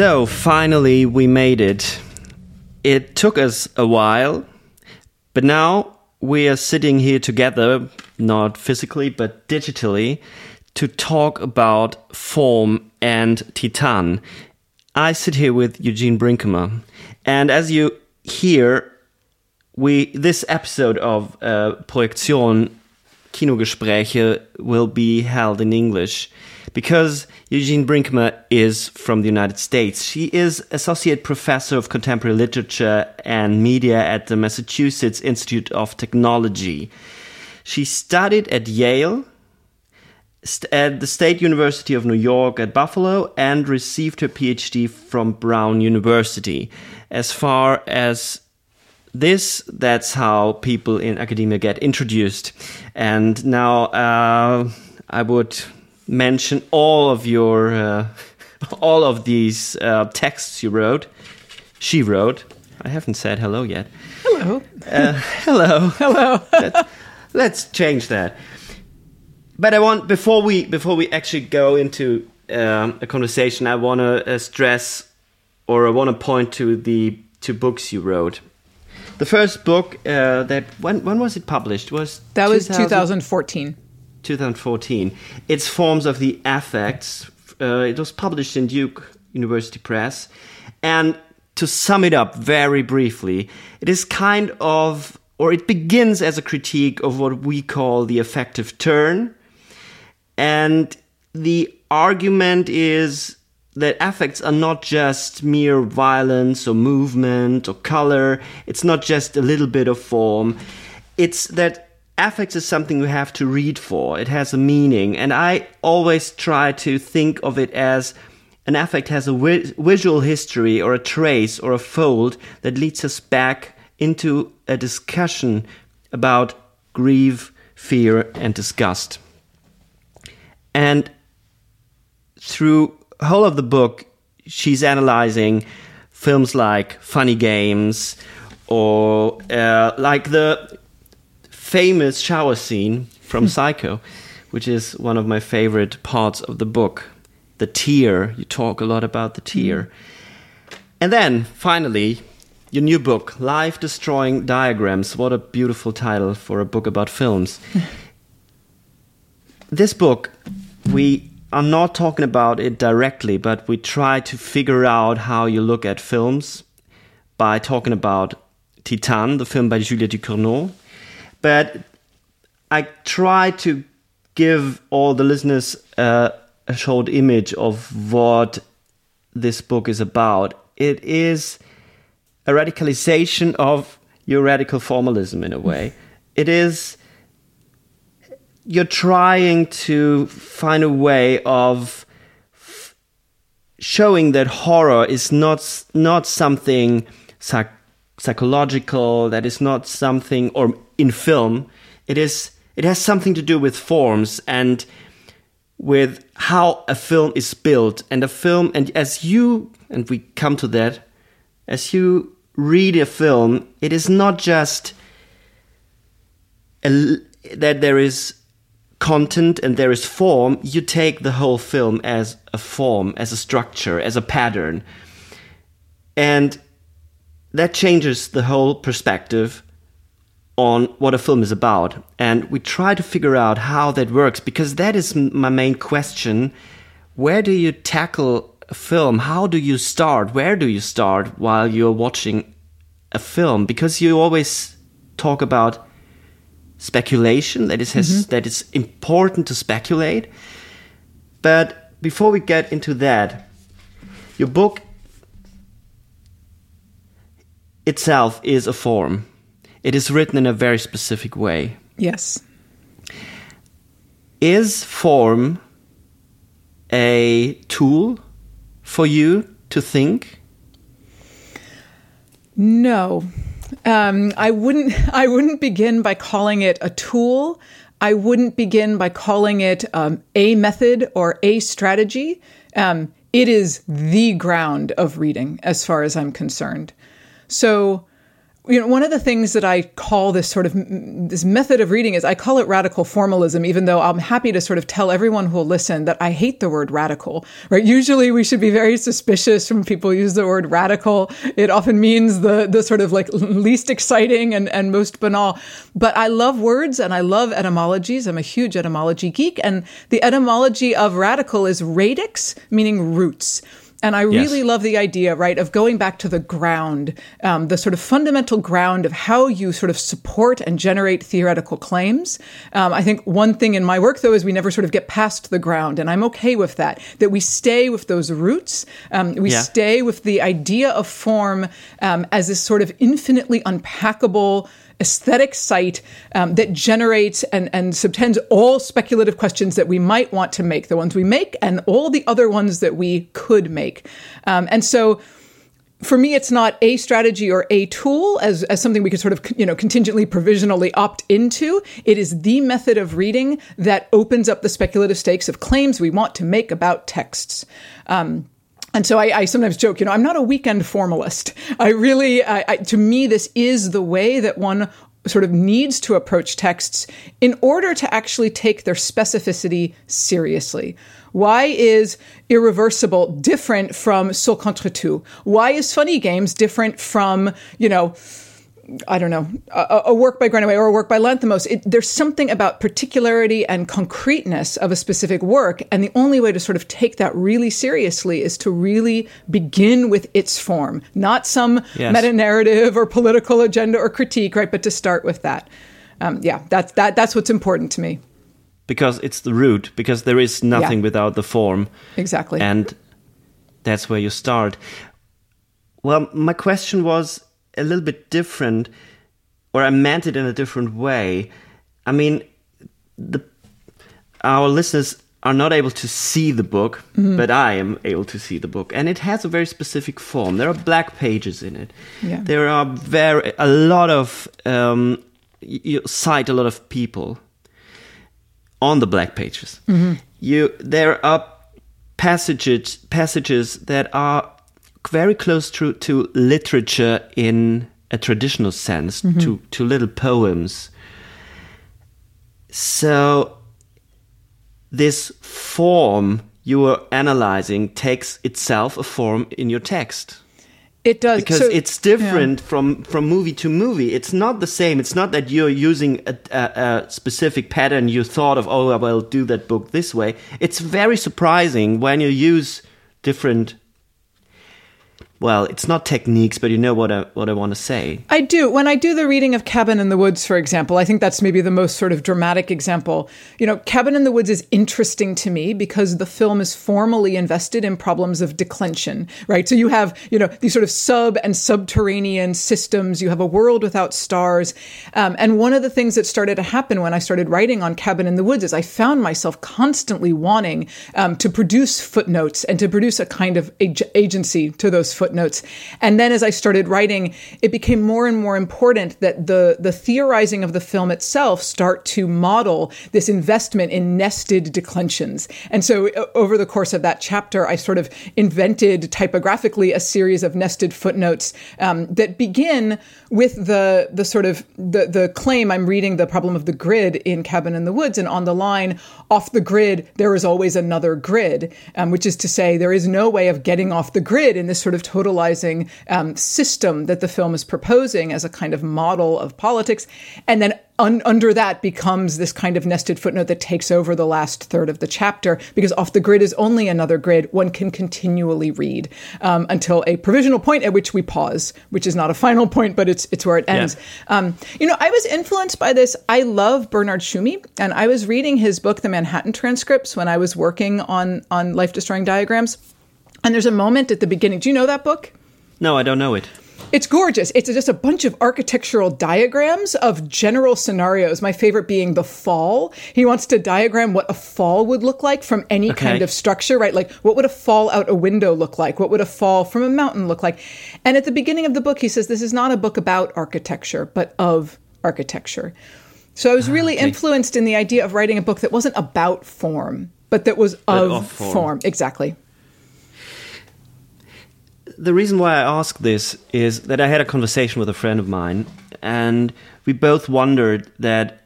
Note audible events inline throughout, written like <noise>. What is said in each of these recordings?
So finally, we made it. It took us a while, but now we are sitting here together, not physically but digitally, to talk about form and Titane. I sit here with Eugene Brinkema, and as you hear, we this episode of uh, Projektion Kinogespräche will be held in English because Eugene Brinkema is from the United States. She is Associate Professor of Contemporary Literature and Media at the Massachusetts Institute of Technology. She studied at Yale, at the State University of New York at Buffalo, and received her PhD from Brown University. As far as this, that's how people in academia get introduced. And now uh, I would mention all of your uh, <laughs> all of these uh, texts you wrote. She wrote. I haven't said hello yet. Hello. Uh, hello. <laughs> Hello. <laughs> Let, let's change that. But I want before we before we actually go into um, a conversation, I want to uh, stress or I want to point to the two books you wrote. The first book uh, that when when was it published? Was that was 2014. 2014. It's Forms of the Affects. Uh, it was published in Duke University Press. And to sum it up very briefly, it is kind of, or it begins as a critique of what we call the affective turn. And the argument is that affects are not just mere violence or movement or color, it's not just a little bit of form. It's that affects is something you have to read for. It has a meaning. And I always try to think of it as an affect has a vi- visual history or a trace or a fold that leads us back into a discussion about grief, fear, and disgust. And through whole of the book, she's analyzing films like Funny Games or uh, like the famous shower scene from hmm. Psycho, which is one of my favorite parts of the book. The tear. You talk a lot about the tear. Hmm. And then, finally, your new book, Life Destroying Diagrams. What a beautiful title for a book about films. <laughs> this book, we are not talking about it directly, but we try to figure out how you look at films by talking about Titane, the film by Julia Ducournau, but I try to give all the listeners uh, a short image of what this book is about. It is a radicalization of your radical formalism in a way. It is you're trying to find a way of showing that horror is not not something psych- psychological that is not something or in film it is it has something to do with forms and with how a film is built. And a film and as you and we come to that as you read a film it is not just a, that there is content and there is form. You take the whole film as a form as a structure as a pattern. And that changes the whole perspective on what a film is about. And we try to figure out how that works because that is my main question. Where do you tackle a film? How do you start? Where do you start while you're watching a film? Because you always talk about speculation that is has, mm-hmm. that is important to speculate. But before we get into that, your book itself is a form. It is written in a very specific way. Yes. Is form a tool for you to think? No, um, I wouldn't. <laughs> I wouldn't begin by calling it a tool. I wouldn't begin by calling it um, a method or a strategy. Um, it is the ground of reading, as far as I'm concerned. So, you know, one of the things that I call this sort of this method of reading is I call it radical formalism, even though I'm happy to sort of tell everyone who will listen that I hate the word radical, right? Usually we should be very suspicious when people use the word radical. It often means the, the sort of like least exciting and, and most banal. But I love words and I love etymologies. I'm a huge etymology geek. And the etymology of radical is radix, meaning roots. And I really Yes. love the idea, right, of going back to the ground, um, the sort of fundamental ground of how you sort of support and generate theoretical claims. Um, I think one thing in my work, though, is we never sort of get past the ground, and I'm okay with that. That we stay with those roots. Um, we Yeah. stay with the idea of form um, as this sort of infinitely unpackable aesthetic site um, that generates and, and subtends all speculative questions that we might want to make, the ones we make, and all the other ones that we could make. Um, and so, for me, it's not a strategy or a tool as, as something we could sort of, you know, contingently, provisionally opt into. It is the method of reading that opens up the speculative stakes of claims we want to make about texts. Um, and so I, I sometimes joke, you know, I'm not a weekend formalist. I really, I, I, to me, this is the way that one sort of needs to approach texts in order to actually take their specificity seriously. Why is irreversible different from Seul contre tous? Why is funny games different from, you know, I don't know, a, a work by Greenaway or a work by Lanthimos. It, there's something about particularity and concreteness of a specific work. And the only way to sort of take that really seriously is to really begin with its form, not some Yes. meta narrative or political agenda or critique, right? But to start with that. Um, yeah, that's, that, that's what's important to me. Because it's the root, because there is nothing Yeah. without the form. Exactly. And that's where you start. Well, my question was a little bit different, or I meant it in a different way. I mean, the our listeners are not able to see the book, Mm-hmm. but I am able to see the book, and it has a very specific form. There are black pages in it. Yeah. There are very a lot of um, you cite a lot of people on the black pages. You there are passages passages that are very close to to literature in a traditional sense, mm-hmm. to to little poems. So this form you are analyzing takes itself a form in your text it does. because So- it's different from from movie to movie. It's not the same. It's not that you're using a, a, a specific pattern you thought of. Oh, I will do that book this way. It's very surprising when you use different. Well, it's not techniques, but you know what I what I want to say. I do. When I do the reading of Cabin in the Woods, for example, I think that's maybe the most sort of dramatic example. You know, Cabin in the Woods is interesting to me because the film is formally invested in problems of declension, right? So you have, you know, these sort of sub and subterranean systems. You have a world without stars. Um, and one of the things that started to happen when I started writing on Cabin in the Woods is I found myself constantly wanting um, to produce footnotes and to produce a kind of ag- agency to those footnotes. And then as I started writing, it became more and more important that the, the theorizing of the film itself start to model this investment in nested declensions. And so over the course of that chapter, I sort of invented typographically a series of nested footnotes um, that begin with the, the sort of the, the claim I'm reading the problem of the grid in Cabin in the Woods. And on the line, off the grid, there is always another grid, um, which is to say, there is no way of getting off the grid in this sort of totalizing um, system that the film is proposing as a kind of model of politics. And then un- under that becomes this kind of nested footnote that takes over the last third of the chapter because off the grid is only another grid one can continually read um, until a provisional point at which we pause, which is not a final point, but it's it's where it ends. Yeah. Um, you know, I was influenced by this. I love Bernard Tschumi, and I was reading his book, The Manhattan Transcripts, when I was working on on life destroying diagrams. And there's a moment at the beginning. Do you know that book? No, I don't know it. It's gorgeous. It's just a bunch of architectural diagrams of general scenarios. My favorite being the fall. He wants to diagram what a fall would look like from any okay. kind of structure, right? Like what would a fall out a window look like? What would a fall from a mountain look like? And at the beginning of the book, he says this is not a book about architecture, but of architecture. So I was ah, really okay. influenced in the idea of writing a book that wasn't about form, but that was of, of form. form. Exactly the reason why I ask this is that I had a conversation with a friend of mine, and we both wondered that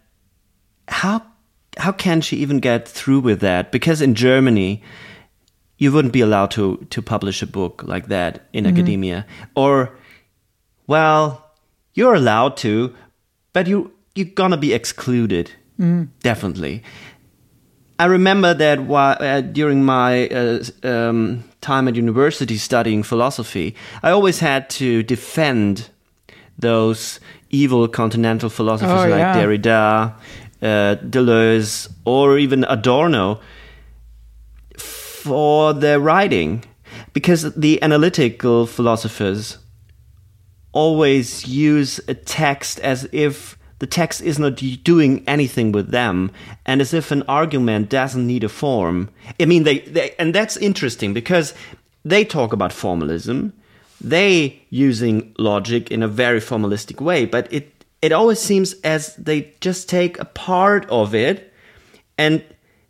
how how can she even get through with that? Because in Germany, you wouldn't be allowed to to publish a book like that in mm-hmm. academia, or well, you're allowed to, but you you're gonna be excluded mm. definitely. I remember that while, uh, during my uh, um, time at university studying philosophy, I always had to defend those evil continental philosophers oh, like yeah. Derrida, uh, Deleuze, or even Adorno for their writing. Because the analytical philosophers always use a text as if the text is not doing anything with them and as if an argument doesn't need a form. I mean they, they and that's interesting because they talk about formalism. They using logic in a very formalistic way but it it always seems as they just take a part of it. And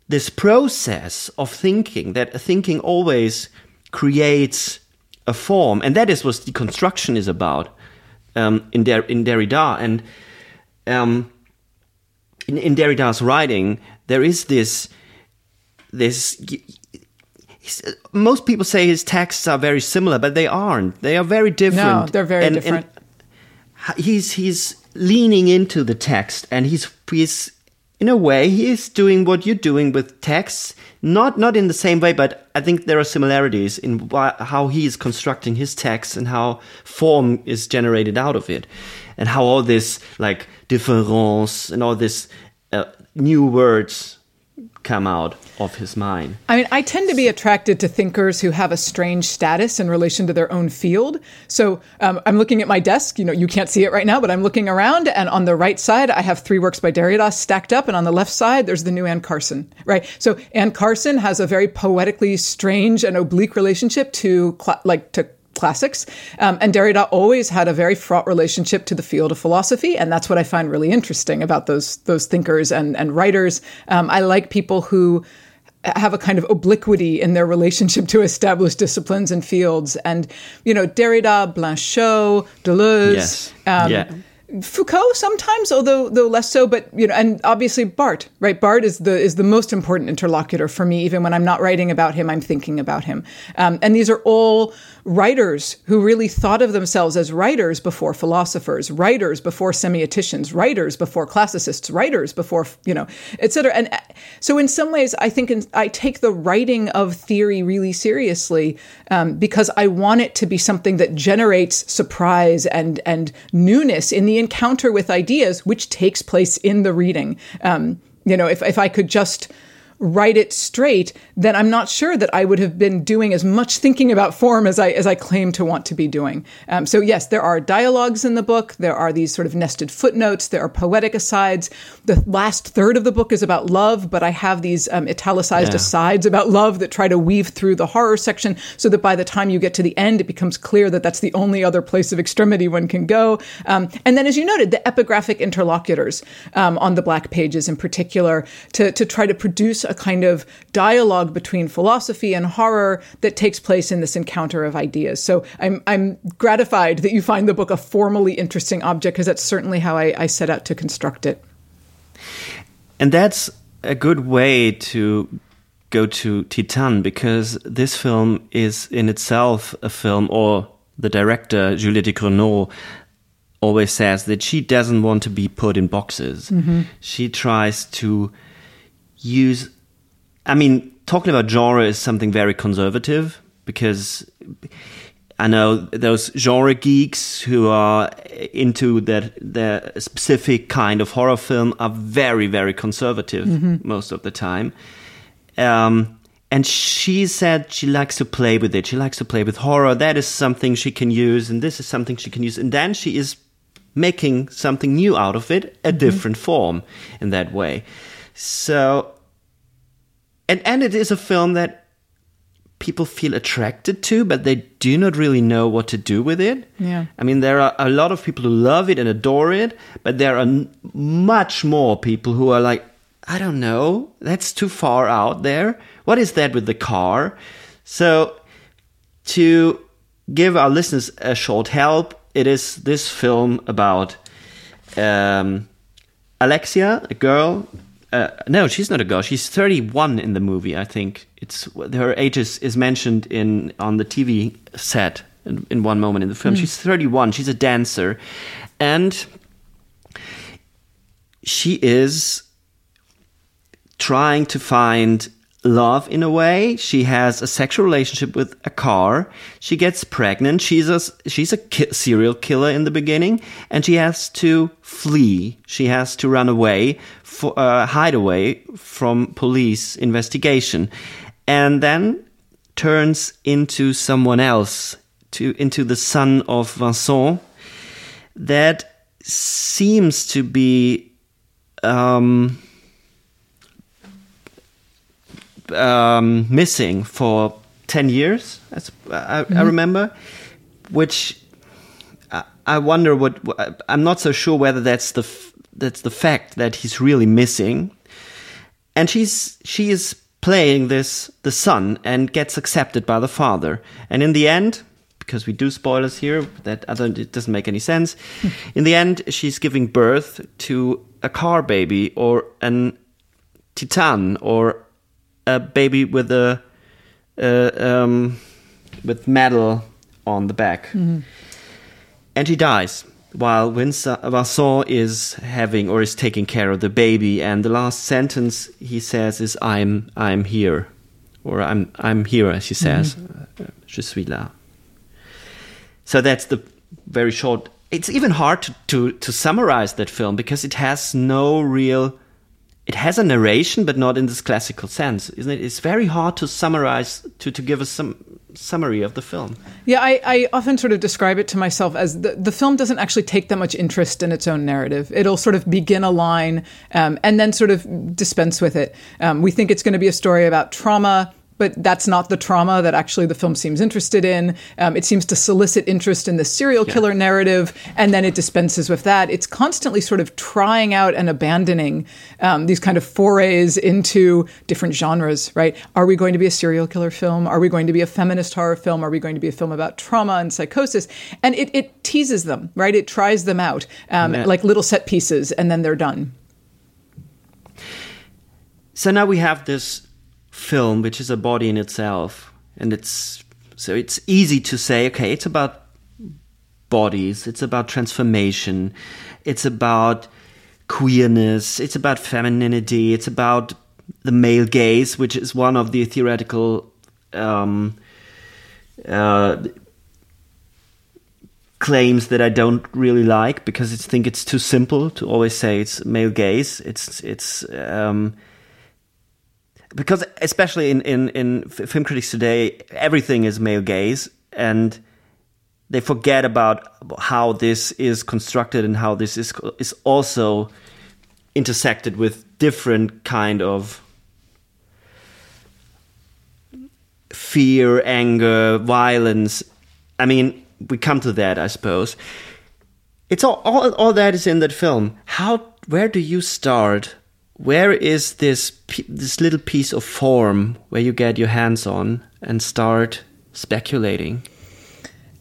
this process of thinking that thinking always creates a form and that is what deconstruction is about um, in, Der- in derrida. And um, in, in Derrida's writing, there is this this. Most people say his texts are very similar, but they aren't. They are very different. No, they're very and, different. And he's he's leaning into the text, and he's he's in a way he is doing what you're doing with texts. Not not in the same way, but I think there are similarities in why, how he is constructing his text and how form is generated out of it and how all this like difference and all this uh, new words come out of his mind. I mean, I tend to be attracted to thinkers who have a strange status in relation to their own field. So um, I'm looking at my desk. You know, you can't see it right now, but I'm looking around, and on the right side, I have three works by Derrida stacked up, and on the left side, there's the new Anne Carson. Right. So Anne Carson has a very poetically strange and oblique relationship to cl- like to classics. Um, and Derrida always had a very fraught relationship to the field of philosophy, and that's what I find really interesting about those those thinkers and and writers. Um, I like people who have a kind of obliquity in their relationship to established disciplines and fields. And you know, Derrida, Blanchot, Deleuze. Yes. Um, yeah Foucault sometimes, although though less so, but you know, and obviously Barthes, right? Barthes is the is the most important interlocutor for me. Even when I'm not writing about him, I'm thinking about him. Um, and these are all writers who really thought of themselves as writers before philosophers, writers before semioticians, writers before classicists, writers before you know, et cetera. And uh, so, in some ways, I think in, I take the writing of theory really seriously um, because I want it to be something that generates surprise and and newness in the encounter with ideas, which takes place in the reading. Um, you know, if if I could just write it straight, then I'm not sure that I would have been doing as much thinking about form as I as I claim to want to be doing. Um, so yes, there are dialogues in the book. There are these sort of nested footnotes. There are poetic asides. The last third of the book is about love, but I have these um, italicized yeah. asides about love that try to weave through the horror section, so that by the time you get to the end, it becomes clear that that's the only other place of extremity one can go. Um, and then, as you noted, the epigraphic interlocutors um, on the black pages, in particular, to to try to produce a kind of dialogue between philosophy and horror that takes place in this encounter of ideas. So I'm I'm gratified that you find the book a formally interesting object because that's certainly how I, I set out to construct it. And that's a good way to go to Titane because this film is in itself a film or the director Julia Ducournau always says that she doesn't want to be put in boxes. Mm-hmm. She tries to use. I mean, talking about genre is something very conservative because I know those genre geeks who are into that the specific kind of horror film are very very conservative most of the time. Um, and she said she likes to play with it. She likes to play with horror. That is something she can use, and this is something she can use. And then she is making something new out of it, a different form in that way. So, and and it is a film that people feel attracted to, but they do not really know what to do with it. Yeah. I mean, there are a lot of people who love it and adore it, but there are n- much more people who are like, I don't know, that's too far out there. What is that with the car? So, to give our listeners a short help, it is this film about um, Alexia, a girl. Uh, no, she's not a girl. She's 31 in the movie. I think it's her age is, is mentioned in on the TV set in, in one moment in the film. She's 31. She's a dancer, and she is trying to find love in a way. She has a sexual relationship with a car. She gets pregnant. She's a she's a ki- serial killer in the beginning, and she has to flee. She has to run away, for, uh, hide away from police investigation, and then turns into someone else, to into the son of Vincent. That seems to be. Um, um, missing for 10 years, as I, I remember, which I, I wonder what I'm not so sure whether that's the f- that's the fact that he's really missing. And she's she is playing this the son and gets accepted by the father. And in the end, because we do spoilers here, that don't, it doesn't make any sense. <laughs> in the end, she's giving birth to a car baby or an titan or a baby with a uh, um, with metal on the back, and he dies while Vincent, Vincent is having or is taking care of the baby. And the last sentence he says is "I'm I'm here," or "I'm I'm here," as he says, uh, "Je suis là." So that's the very short. It's even hard to, to, to summarize that film because it has no real it has a narration, but not in this classical sense, isn't it? It's very hard to summarize, to, to give us some summary of the film. Yeah, I, I often sort of describe it to myself as the, the film doesn't actually take that much interest in its own narrative. It'll sort of begin a line um, and then sort of dispense with it. Um, we think it's going to be a story about trauma. But that's not the trauma that actually the film seems interested in. Um, it seems to solicit interest in the serial killer narrative, and then it dispenses with that. It's constantly sort of trying out and abandoning um, these kind of forays into different genres, right? Are we going to be a serial killer film? Are we going to be a feminist horror film? Are we going to be a film about trauma and psychosis? And it, it teases them, right? It tries them out um, Yeah. like little set pieces, and then they're done. So now we have this film, which is a body in itself, and it's so it's easy to say, okay, it's about bodies, it's about transformation, it's about queerness, it's about femininity, it's about the male gaze, which is one of the theoretical um, uh, claims that I don't really like because I think it's too simple to always say it's male gaze. It's it's um, because especially in, in, in film critics today, everything is male gaze, and they forget about how this is constructed and how this is is also intersected with different kind of fear, anger, violence. I mean, we come to that, I suppose. It's all, all, all that is in that film. How, where do you start? Where is this this little piece of form where you get your hands on and start speculating?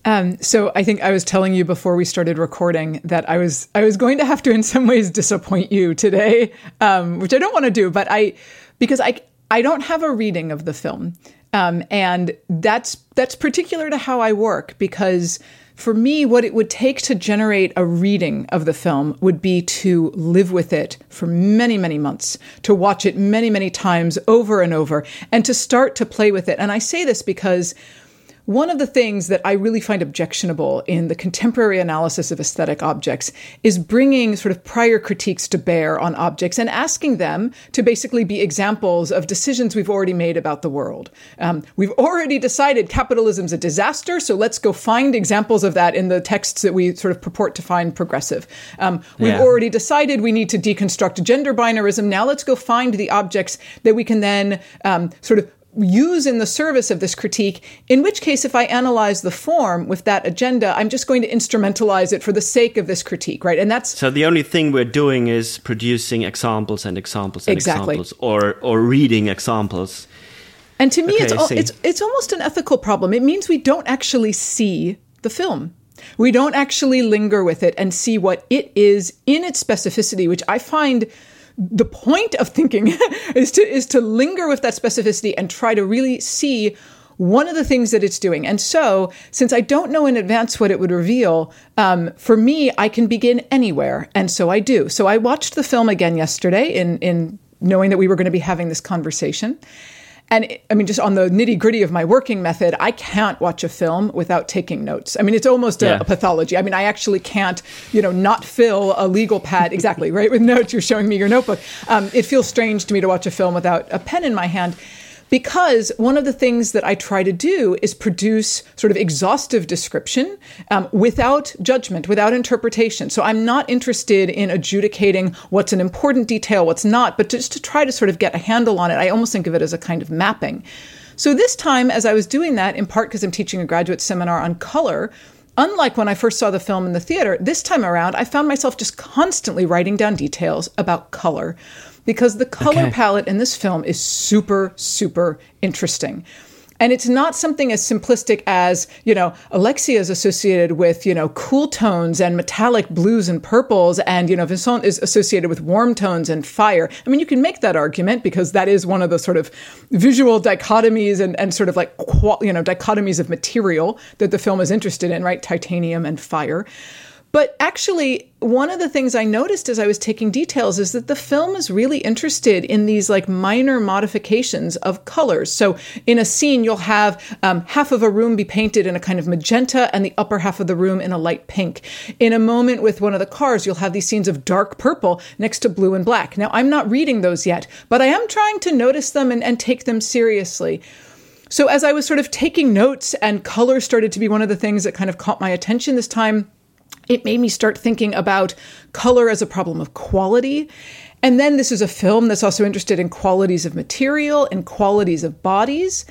Um, so I think I was telling you before we started recording that I was I was going to have to in some ways disappoint you today, um, which I don't want to do, but I because I I don't have a reading of the film. Um, and that's that's particular to how I work because for me, what it would take to generate a reading of the film would be to live with it for many, many months, to watch it many, many times over and over, and to start to play with it. And I say this because one of the things that I really find objectionable in the contemporary analysis of aesthetic objects is bringing sort of prior critiques to bear on objects and asking them to basically be examples of decisions we've already made about the world. Um, we've already decided capitalism's a disaster, so let's go find examples of that in the texts that we sort of purport to find progressive. Um, we've yeah. already decided we need to deconstruct gender binarism. Now let's go find the objects that we can then um, sort of use in the service of this critique, in which case, if I analyze the form with that agenda, I'm just going to instrumentalize it for the sake of this critique, right? And that's so the only thing we're doing is producing examples and examples and exactly. examples, or or reading examples. And to me, okay, it's it's it's almost an ethical problem. It means we don't actually see the film. We don't actually linger with it and see what it is in its specificity, which I find the point of thinking <laughs> is to is to linger with that specificity and try to really see one of the things that it's doing. And so, since I don't know in advance what it would reveal, um, for me, I can begin anywhere, and so I do. So I watched the film again yesterday in in knowing that we were going to be having this conversation. And I mean, just on the nitty gritty of my working method, I can't watch a film without taking notes. I mean, it's almost a, a, pathology. I mean, I actually can't, you know, not fill a legal pad exactly <laughs> right with notes. You're showing me your notebook. Um, it feels strange to me to watch a film without a pen in my hand because one of the things that I try to do is produce sort of exhaustive description um, without judgment, without interpretation. So I'm not interested in adjudicating what's an important detail, what's not, but just to try to sort of get a handle on it. I almost think of it as a kind of mapping. So this time, as I was doing that, in part because I'm teaching a graduate seminar on color, Unlike when I first saw the film in the theater, this time around, I found myself just constantly writing down details about color because the color okay. palette in this film is super, super interesting. And it's not something as simplistic as, you know, Alexia is associated with, you know, cool tones and metallic blues and purples, and, you know, Vincent is associated with warm tones and fire. I mean, you can make that argument because that is one of the sort of visual dichotomies and, and sort of like, you know, dichotomies of material that the film is interested in, right? Titanium and fire. But actually, one of the things I noticed as I was taking details is that the film is really interested in these like minor modifications of colors. So in a scene, you'll have um, half of a room be painted in a kind of magenta and the upper half of the room in a light pink. In a moment with one of the cars, you'll have these scenes of dark purple next to blue and black. Now, I'm not reading those yet, but I am trying to notice them and, and take them seriously. So as I was sort of taking notes and color started to be one of the things that kind of caught my attention this time, it made me start thinking about color as a problem of quality. And then this is a film that's also interested in qualities of material and qualities of bodies.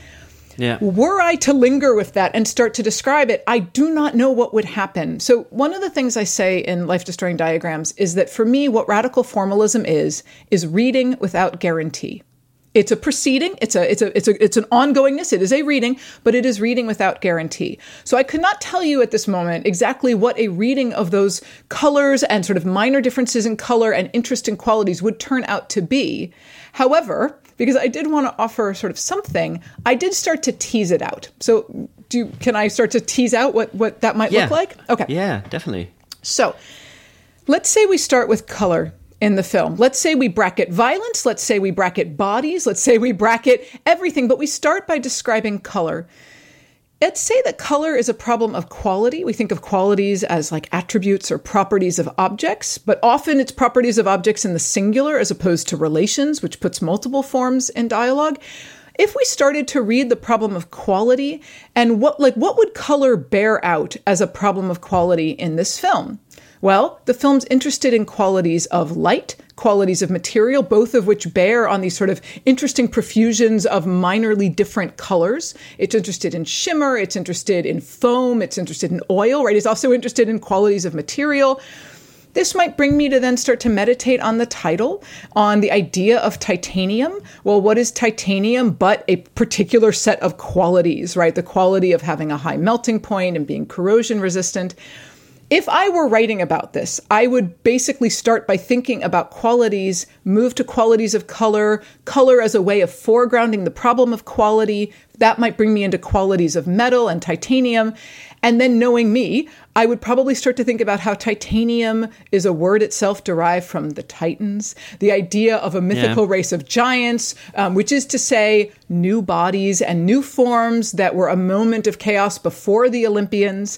Yeah. Were I to linger with that and start to describe it, I do not know what would happen. So, one of the things I say in Life Destroying Diagrams is that for me, what radical formalism is, is reading without guarantee. It's a proceeding. It's a it's a it's a it's an ongoingness. It is a reading, but it is reading without guarantee. So I could not tell you at this moment exactly what a reading of those colors and sort of minor differences in color and interesting qualities would turn out to be. However, because I did want to offer sort of something, I did start to tease it out. So do you, can I start to tease out what what that might yeah. look like? Okay. Yeah, definitely. So, let's say we start with color in the film. Let's say we bracket violence, let's say we bracket bodies, let's say we bracket everything, but we start by describing color. Let's say that color is a problem of quality. We think of qualities as like attributes or properties of objects, but often it's properties of objects in the singular as opposed to relations, which puts multiple forms in dialogue. If we started to read the problem of quality and what like what would color bear out as a problem of quality in this film? Well, the film's interested in qualities of light, qualities of material, both of which bear on these sort of interesting profusions of minorly different colors. It's interested in shimmer, it's interested in foam, it's interested in oil, right? It's also interested in qualities of material. This might bring me to then start to meditate on the title, on the idea of titanium. Well, what is titanium but a particular set of qualities, right? The quality of having a high melting point and being corrosion resistant if I were writing about this, I would basically start by thinking about qualities, move to qualities of color, color as a way of foregrounding the problem of quality. That might bring me into qualities of metal and titanium. And then knowing me, I would probably start to think about how titanium is a word itself derived from the Titans, the idea of a mythical yeah. race of giants, um, which is to say, new bodies and new forms that were a moment of chaos before the Olympians.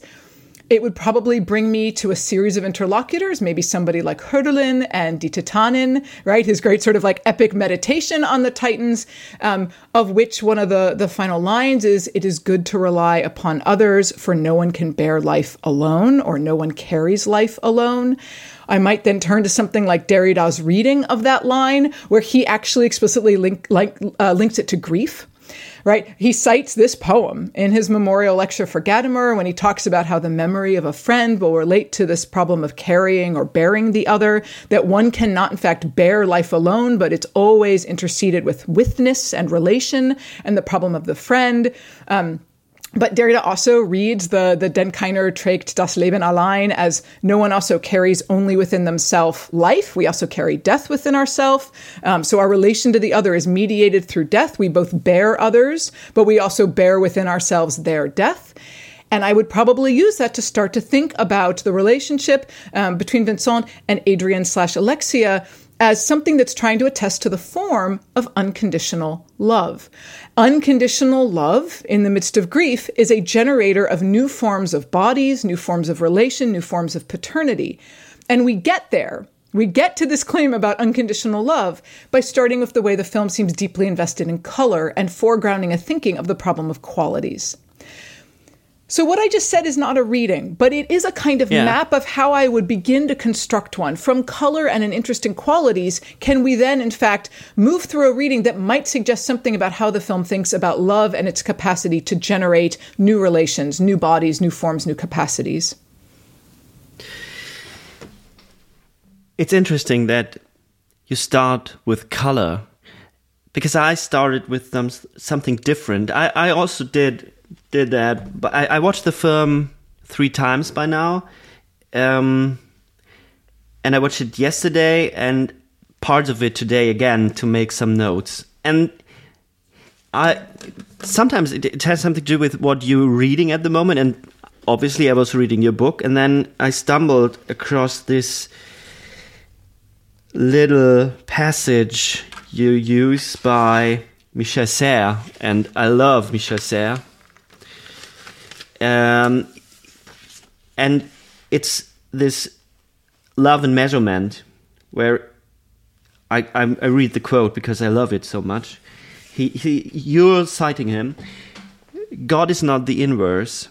It would probably bring me to a series of interlocutors, maybe somebody like Hölderlin and Die Titanen, right? His great sort of like epic meditation on the Titans, um, of which one of the, the final lines is, It is good to rely upon others, for no one can bear life alone, or no one carries life alone. I might then turn to something like Derrida's reading of that line, where he actually explicitly link, like, uh, links it to grief right? He cites this poem in his memorial lecture for Gadamer when he talks about how the memory of a friend will relate to this problem of carrying or bearing the other, that one cannot, in fact, bear life alone, but it's always interceded with withness and relation and the problem of the friend. Um, but Derrida also reads the, the Denn keiner trägt das Leben allein as no one also carries only within themselves life. We also carry death within ourselves. Um, so our relation to the other is mediated through death. We both bear others, but we also bear within ourselves their death. And I would probably use that to start to think about the relationship um, between Vincent and Adrian slash Alexia as something that's trying to attest to the form of unconditional love. Unconditional love in the midst of grief is a generator of new forms of bodies, new forms of relation, new forms of paternity. And we get there. We get to this claim about unconditional love by starting with the way the film seems deeply invested in color and foregrounding a thinking of the problem of qualities. So, what I just said is not a reading, but it is a kind of yeah. map of how I would begin to construct one. From color and an interest in qualities, can we then, in fact, move through a reading that might suggest something about how the film thinks about love and its capacity to generate new relations, new bodies, new forms, new capacities? It's interesting that you start with color because I started with something different. I, I also did did that, but I, I watched the film three times by now, um, and I watched it yesterday and parts of it today again to make some notes. And I sometimes it, it has something to do with what you're reading at the moment, and obviously I was reading your book, and then I stumbled across this little passage you use by Michel Serres, and I love Michel Serres. Um, and it's this love and measurement where I, I, I read the quote because I love it so much. He, he, you're citing him. God is not the inverse.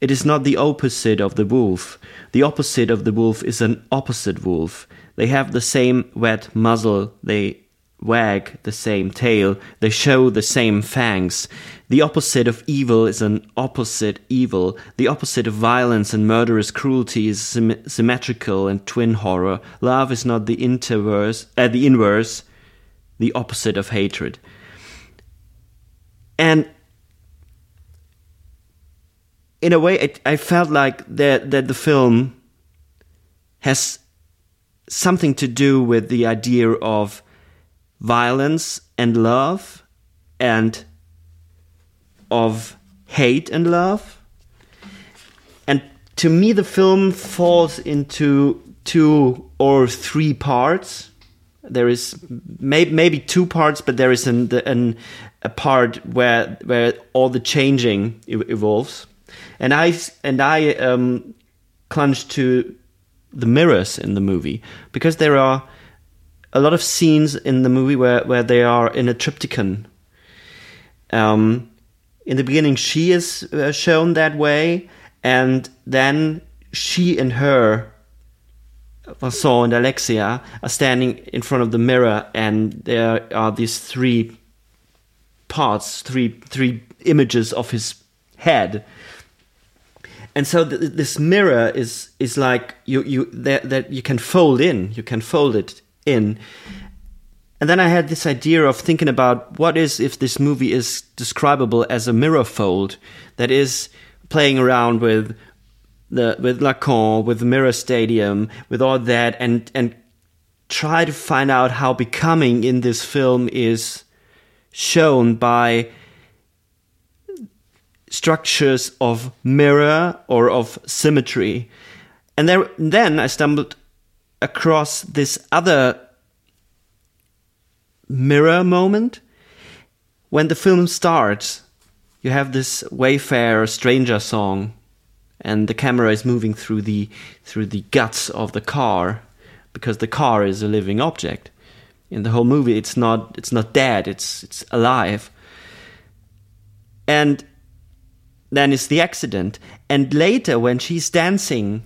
It is not the opposite of the wolf. The opposite of the wolf is an opposite wolf. They have the same wet muzzle. They wag the same tail, they show the same fangs. The opposite of evil is an opposite evil. The opposite of violence and murderous cruelty is sym symmetrical and twin horror. Love is not the inverse, uh, the inverse, the opposite of hatred. And in a way, it, I felt like that that the film has something to do with the idea of violence and love and of hate and love. And to me, the film falls into two or three parts. There is may, maybe two parts, but there is an, an, a part where where all the changing evolves. And I and I um, clung to the mirrors in the movie because there are a lot of scenes in the movie where, where they are in a triptychon. Um, in the beginning, she is uh, shown that way, and then she and her, Vincent and Alexia, are standing in front of the mirror, and there are these three parts, three three images of his head. And so th this mirror is is like you you that that you can fold in, you can fold it in. And then I had this idea of thinking about what is if this movie is describable as a mirror fold that is playing around with the with Lacan, with the Mirror Stadium, with all that, and and try to find out how becoming in this film is shown by structures of mirror or of symmetry. And there, then I stumbled across this other mirror moment when the film starts. You have this Wayfarer stranger song, and the camera is moving through the through the guts of the car because the car is a living object. In the whole movie, it's not it's not dead; it's it's alive. And then is the accident. And later, when she's dancing,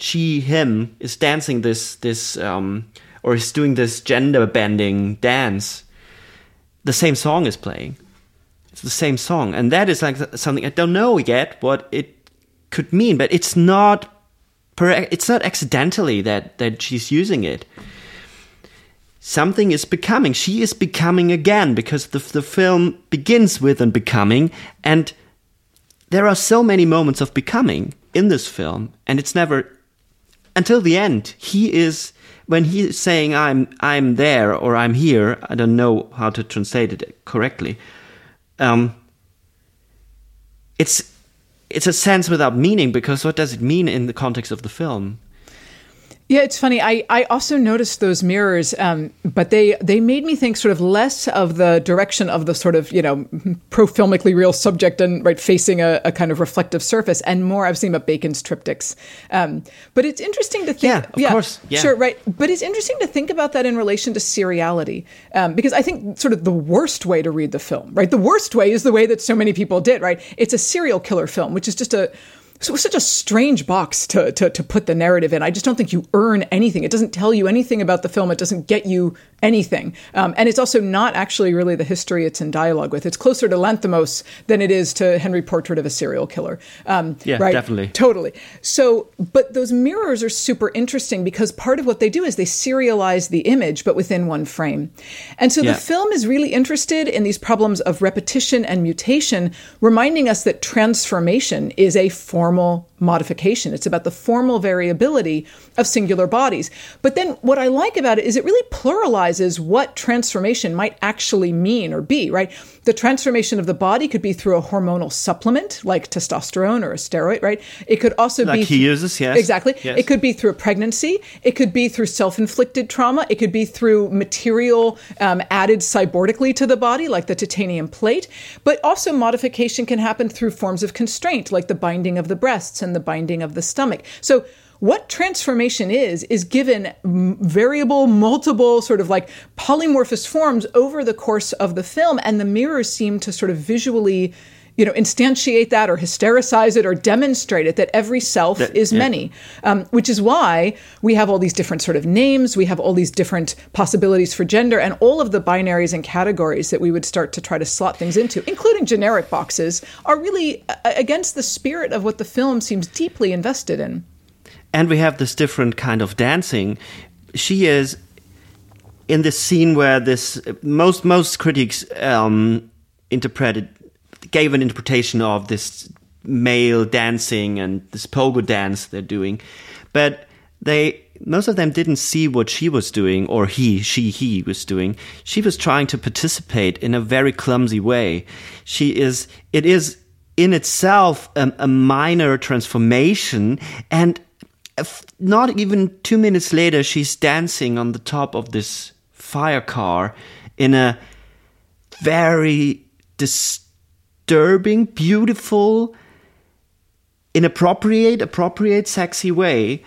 she him is dancing this this um, or is doing this gender bending dance. The same song is playing. It's the same song, and that is like something I don't know yet what it could mean, but it's not. It's not accidentally that that she's using it. Something is becoming. She is becoming again because the the film begins with and becoming, and there are so many moments of becoming in this film, and it's never until the end. He is when he's saying I'm I'm there or I'm here. I don't know how to translate it correctly. Um, it's it's a sense without meaning because what does it mean in the context of the film? Yeah, it's funny. I, I also noticed those mirrors, um, but they they made me think sort of less of the direction of the sort of you know pro filmically real subject and right facing a, a, kind of reflective surface, and more I was thinking about Bacon's triptychs. Um, but it's interesting to think. Yeah, of yeah, course. Yeah. Sure, right. But it's interesting to think about that in relation to seriality, um, because I think sort of the worst way to read the film, right? The worst way is the way that so many people did, right? It's a serial killer film, which is just a so it was such a strange box to, to, to put the narrative in. I just don't think you earn anything. It doesn't tell you anything about the film. It doesn't get you anything. Um, and it's also not actually really the history it's in dialogue with. It's closer to Lanthimos than it is to Henry Portrait of a Serial Killer. Um, yeah, right? definitely. Totally. So, but those mirrors are super interesting because part of what they do is they serialize the image, but within one frame. And so yeah. the film is really interested in these problems of repetition and mutation, reminding us that transformation is a formal modification. It's about the formal variability of singular bodies. But then what I like about it is it really pluralizes what transformation might actually mean or be, right? The transformation of the body could be through a hormonal supplement like testosterone or a steroid, right? It could also like be he uses, yes. Exactly. Yes. It could be through a pregnancy. It could be through self-inflicted trauma. It could be through material um, added cyborgically to the body, like the titanium plate. But also modification can happen through forms of constraint, like the binding of the breasts and the binding of the stomach. So what transformation is is given variable multiple sort of like polymorphous forms over the course of the film and the mirrors seem to sort of visually you know instantiate that or hystericize it or demonstrate it that every self that, is yeah. many um, which is why we have all these different sort of names we have all these different possibilities for gender and all of the binaries and categories that we would start to try to slot things into including generic boxes are really uh, against the spirit of what the film seems deeply invested in and we have this different kind of dancing. She is in this scene where this most most critics um, interpreted gave an interpretation of this male dancing and this pogo dance they're doing, but they most of them didn't see what she was doing or he she he was doing. She was trying to participate in a very clumsy way. She is it is in itself a, a minor transformation and not even two minutes later, she's dancing on the top of this fire car in a very disturbing, beautiful, inappropriate, appropriate, sexy way.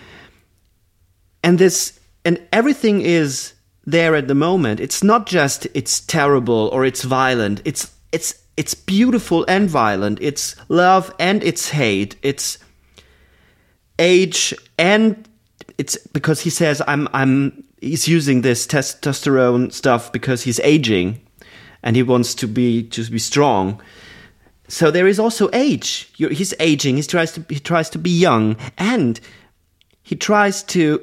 And this, and everything is there at the moment. It's not just it's terrible or it's violent. It's it's it's beautiful and violent. It's love and it's hate. It's age and it's because he says I'm I'm he's using this testosterone stuff because he's aging and he wants to be to be strong. So there is also age. He's aging. He tries to he tries to be young and he tries to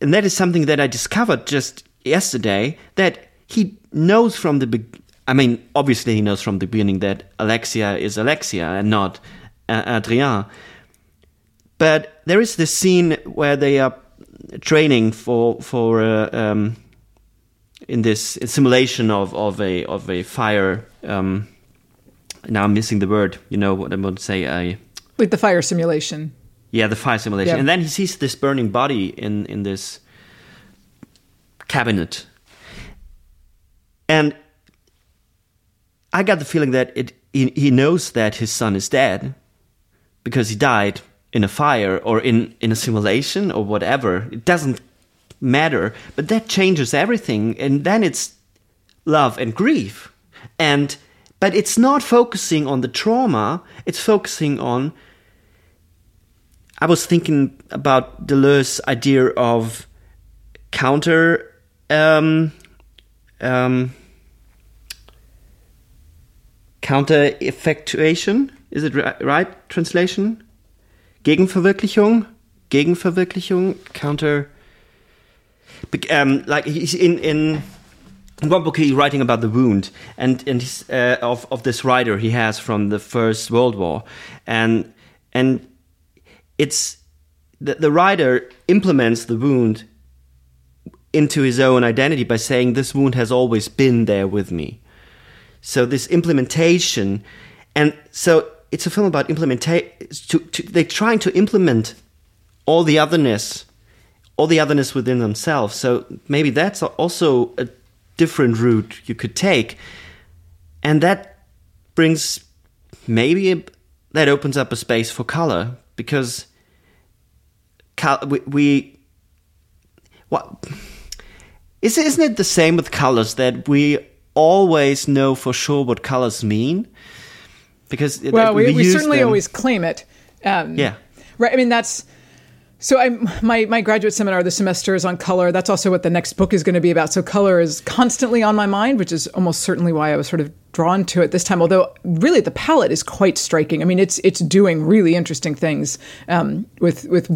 and that is something that I discovered just yesterday that he knows from the I mean obviously he knows from the beginning that Alexia is Alexia and not uh, Adrien But there is this scene where they are training for for uh, um, in this simulation of, of a of a fire. Um, now I'm missing the word. You know what I'm going to say? I like the fire simulation. Yeah, the fire simulation. And then he sees this burning body in in this cabinet, and I got the feeling that it he, he knows that his son is dead because he died in a fire or in in a simulation or whatever. It doesn't matter, but that changes everything, and then it's love and grief, and but it's not focusing on the trauma. It's focusing on. I was thinking about Deleuze's idea of counter. Um, um, counter effectuation is it ri- right translation gegenverwirklichung gegenverwirklichung counter um, like he's in in one book he's writing about the wound and and uh, of of this writer he has from the first world war and and it's the, the writer implements the wound into his own identity by saying this wound has always been there with me so this implementation, and so it's a film about implementation. They're trying to implement all the otherness, all the otherness within themselves. So maybe that's also a different route you could take, and that brings maybe a, that opens up a space for color because col- we, we what is isn't it the same with colors that we always know for sure what colors mean? Because well we, we use certainly them. always claim it um, yeah. right i mean that's so I, my my graduate seminar this semester is on color. That's also what the next book is going to be about. So color is constantly on my mind, which is almost certainly why I was sort of drawn to it this time. Although really the palette is quite striking. I mean, it's it's doing really interesting things um, with with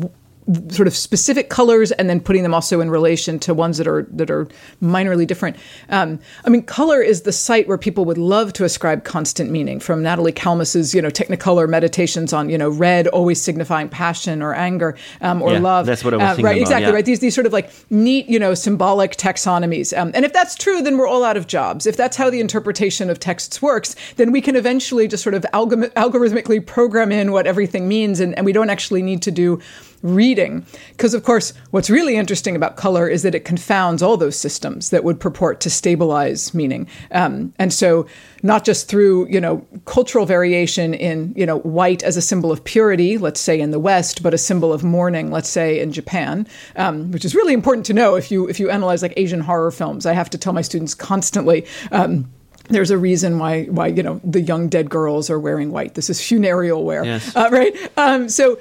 sort of specific colors and then putting them also in relation to ones that are that are minorly different. Um, I mean, color is the site where people would love to ascribe constant meaning. From Natalie Kalmus's, you know, Technicolor meditations on, you know, red always signifying passion or anger um, or Yeah, love. that's what I was Uh, thinking Right, about, exactly yeah. right. These these sort of like neat, you know, symbolic taxonomies. Um, and if that's true, then we're all out of jobs. If that's how the interpretation of texts works, then we can eventually just sort of algorithmically program in what everything means, and, and we don't actually need to do reading. Because, of course, what's really interesting about color is that it confounds all those systems that would purport to stabilize meaning. Um, and so, not just through, you know, cultural variation in, you know, white as a symbol of purity, let's say in the West, but a symbol of mourning, let's say in Japan, um, which is really important to know if you if you analyze like Asian horror films. I have to tell my students constantly. Um, there's a reason why why you know the young dead girls are wearing white. This is funereal wear, Yes. uh, right? Um, so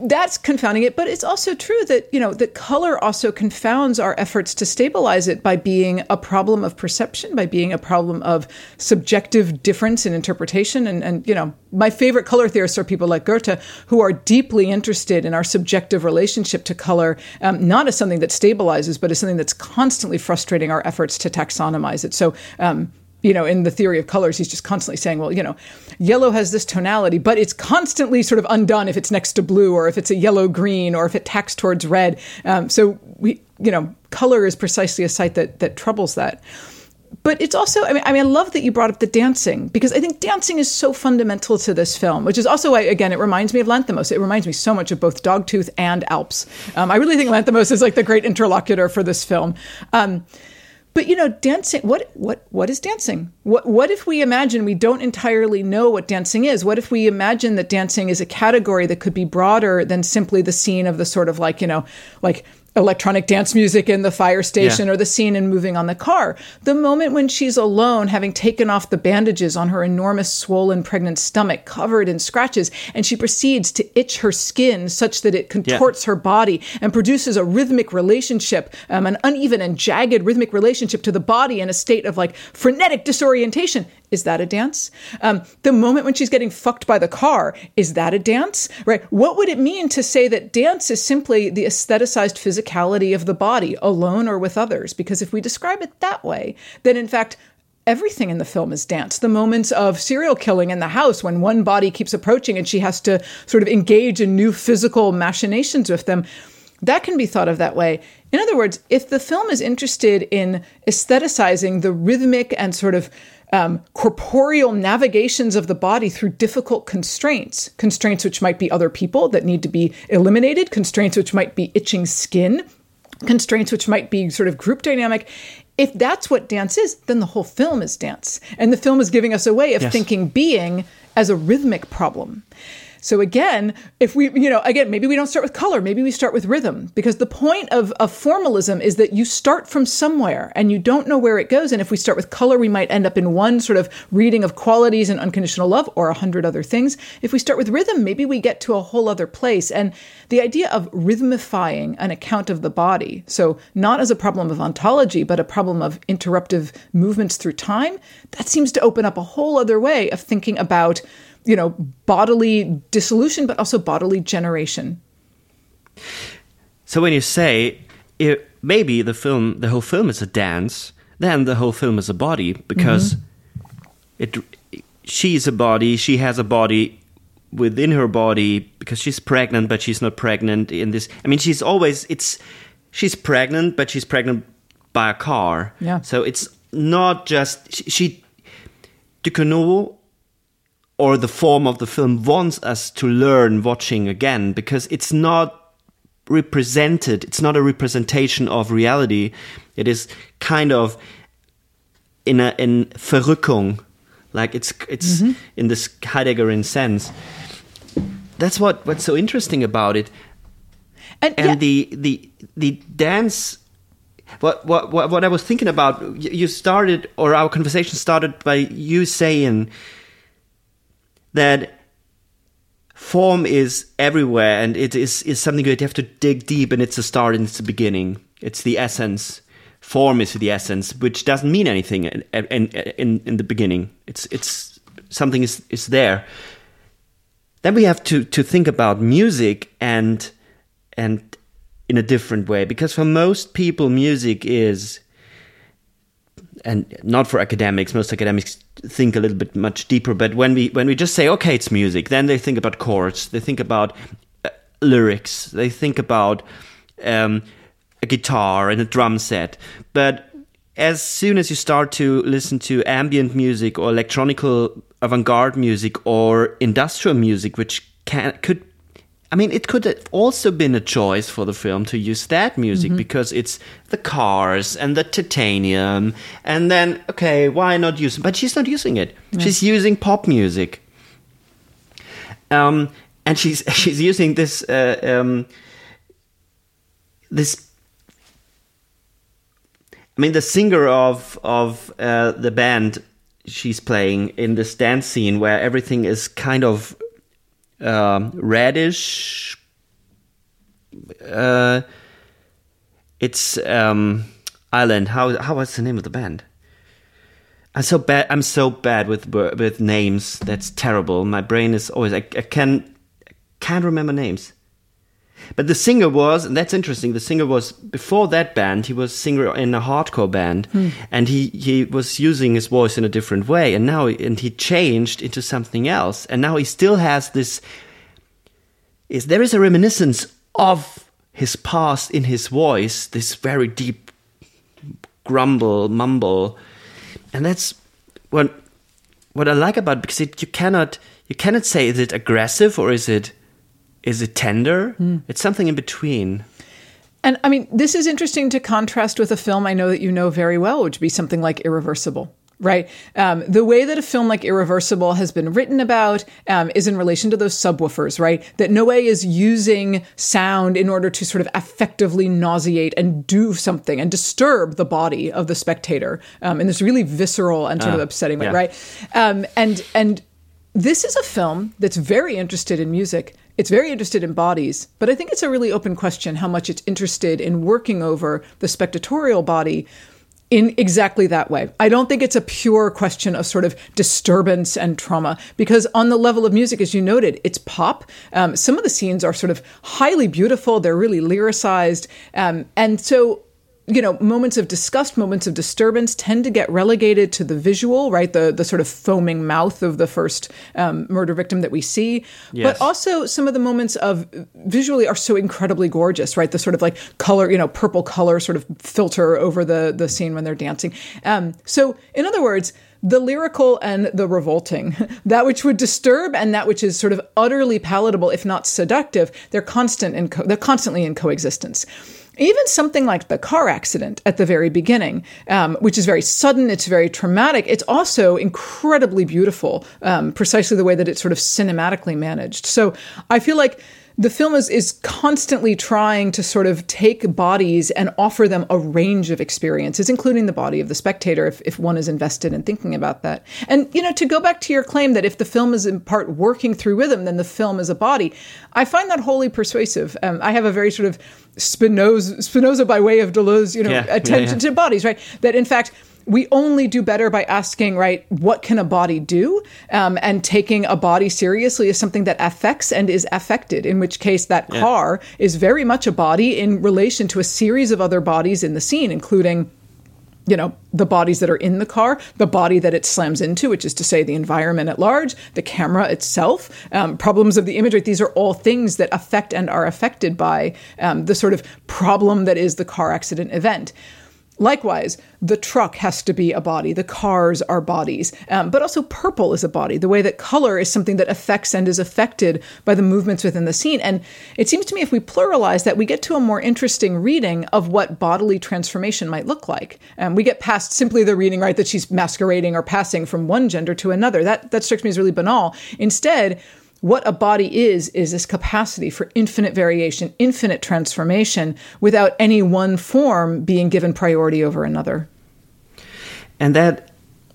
that's confounding it, but it's also true that you know that color also confounds our efforts to stabilize it by being a problem of perception, by being a problem of subjective difference in interpretation. And, and you know, my favorite color theorists are people like Goethe, who are deeply interested in our subjective relationship to color, um, not as something that stabilizes, but as something that's constantly frustrating our efforts to taxonomize it. So. Um, you know, in the theory of colors, he's just constantly saying, well, you know, yellow has this tonality, but it's constantly sort of undone if it's next to blue or if it's a yellow green or if it tacks towards red. Um, so we, you know, color is precisely a site that that troubles that. But it's also, I mean, I mean, I love that you brought up the dancing because I think dancing is so fundamental to this film, which is also why, again, it reminds me of Lanthimos. It reminds me so much of both Dogtooth and Alps. Um, I really think Lanthimos is like the great interlocutor for this film. Um, but you know, dancing. What what what is dancing? What what if we imagine we don't entirely know what dancing is? What if we imagine that dancing is a category that could be broader than simply the scene of the sort of like you know, like electronic dance music in the fire station Yeah. or the scene in moving on the car. The moment when she's alone, having taken off the bandages on her enormous, swollen, pregnant stomach, covered in scratches, and she proceeds to itch her skin such that it contorts her body and produces a rhythmic relationship, um, an uneven and jagged rhythmic relationship to the body in a state of like frenetic disorientation. Is that a dance? Um, the moment when she's getting fucked by the car, is that a dance? Right? What would it mean to say that dance is simply the aestheticized physicality of the body, alone or with others? Because if we describe it that way, then in fact, everything in the film is dance. The moments of serial killing in the house when one body keeps approaching and she has to sort of engage in new physical machinations with them. That can be thought of that way. In other words, if the film is interested in aestheticizing the rhythmic and sort of um, corporeal navigations of the body through difficult constraints, constraints which might be other people that need to be eliminated, constraints which might be itching skin, constraints which might be sort of group dynamic. If that's what dance is, then the whole film is dance. And the film is giving us a way of yes. thinking being as a rhythmic problem. So again, if we, you know, again, maybe we don't start with color, maybe we start with rhythm, because the point of, of formalism is that you start from somewhere and you don't know where it goes. And if we start with color, we might end up in one sort of reading of qualities and unconditional love or a hundred other things. If we start with rhythm, maybe we get to a whole other place. And the idea of rhythmifying an account of the body, so not as a problem of ontology, but a problem of interruptive movements through time, that seems to open up a whole other way of thinking about you know, bodily dissolution, but also bodily generation. So when you say it, maybe the film, the whole film is a dance, then the whole film is a body because mm-hmm. it, she's a body, she has a body within her body because she's pregnant, but she's not pregnant in this. I mean, she's always it's she's pregnant, but she's pregnant by a car. Yeah. So it's not just she. she Ducournau or the form of the film wants us to learn watching again because it's not represented it's not a representation of reality it is kind of in a in verrückung like it's it's mm -hmm. in this heideggerian sense that's what what's so interesting about it and, and yeah. the the the dance what, what what what i was thinking about you started or our conversation started by you saying that form is everywhere and it is, is something you have to dig deep and it's a start and it's a beginning. It's the essence. Form is the essence, which doesn't mean anything in, in, in, in the beginning. It's, it's something is, is there. Then we have to, to think about music and, and in a different way because for most people, music is and not for academics. Most academics think a little bit much deeper. But when we when we just say okay, it's music, then they think about chords. They think about uh, lyrics. They think about um, a guitar and a drum set. But as soon as you start to listen to ambient music or electronical avant-garde music or industrial music, which can could I mean, it could have also been a choice for the film to use that music mm-hmm. because it's the cars and the titanium. And then, okay, why not use it? But she's not using it. Yeah. She's using pop music. Um, and she's <laughs> she's using this uh, um, this. I mean, the singer of of uh, the band she's playing in this dance scene where everything is kind of um, Radish. Uh, it's um, Island. How how was the name of the band? I'm so bad. I'm so bad with with names. That's terrible. My brain is always. I, I can can't remember names. But the singer was, and that's interesting. The singer was before that band. He was singer in a hardcore band, hmm. and he he was using his voice in a different way. And now, and he changed into something else. And now he still has this. Is there is a reminiscence of his past in his voice? This very deep grumble, mumble, and that's what what I like about it because it, you cannot you cannot say is it aggressive or is it is it tender? Mm. It's something in between. And I mean, this is interesting to contrast with a film I know that you know very well, which would be something like Irreversible. Right. Um, the way that a film like Irreversible has been written about um, is in relation to those subwoofers, right? That Noé is using sound in order to sort of effectively nauseate and do something and disturb the body of the spectator um, in this really visceral and sort uh, of upsetting way, yeah. right? Um, and and this is a film that's very interested in music it's very interested in bodies, but I think it's a really open question how much it's interested in working over the spectatorial body in exactly that way. I don't think it's a pure question of sort of disturbance and trauma, because on the level of music, as you noted, it's pop. Um, some of the scenes are sort of highly beautiful, they're really lyricized. Um, and so you know, moments of disgust, moments of disturbance tend to get relegated to the visual, right? The the sort of foaming mouth of the first um, murder victim that we see. Yes. But also some of the moments of visually are so incredibly gorgeous, right? The sort of like color, you know, purple color sort of filter over the the scene when they're dancing. Um, so, in other words the lyrical and the revolting, <laughs> that which would disturb and that which is sort of utterly palatable, if not seductive, they're constant in co- they're constantly in coexistence. Even something like the car accident at the very beginning, um, which is very sudden, it's very traumatic. It's also incredibly beautiful, um, precisely the way that it's sort of cinematically managed. So I feel like the film is, is constantly trying to sort of take bodies and offer them a range of experiences, including the body of the spectator, if, if one is invested in thinking about that. And, you know, to go back to your claim that if the film is in part working through rhythm, then the film is a body, I find that wholly persuasive. Um, I have a very sort of Spinoza, Spinoza by way of Deleuze, you know, Yeah, yeah, attention yeah. to bodies, right? That in fact, we only do better by asking, right, what can a body do? Um, and taking a body seriously is something that affects and is affected, in which case that car is very much a body in relation to a series of other bodies in the scene, including you know, the bodies that are in the car, the body that it slams into, which is to say the environment at large, the camera itself, um, problems of the image, right? These are all things that affect and are affected by um, the sort of problem that is the car accident event. Likewise, the truck has to be a body, the cars are bodies, um, but also purple is a body, the way that color is something that affects and is affected by the movements within the scene. And it seems to me if we pluralize that, we get to a more interesting reading of what bodily transformation might look like. Um, we get past simply the reading, right, that she's masquerading or passing from one gender to another. That, that strikes me as really banal. Instead, what a body is is this capacity for infinite variation, infinite transformation without any one form being given priority over another. And that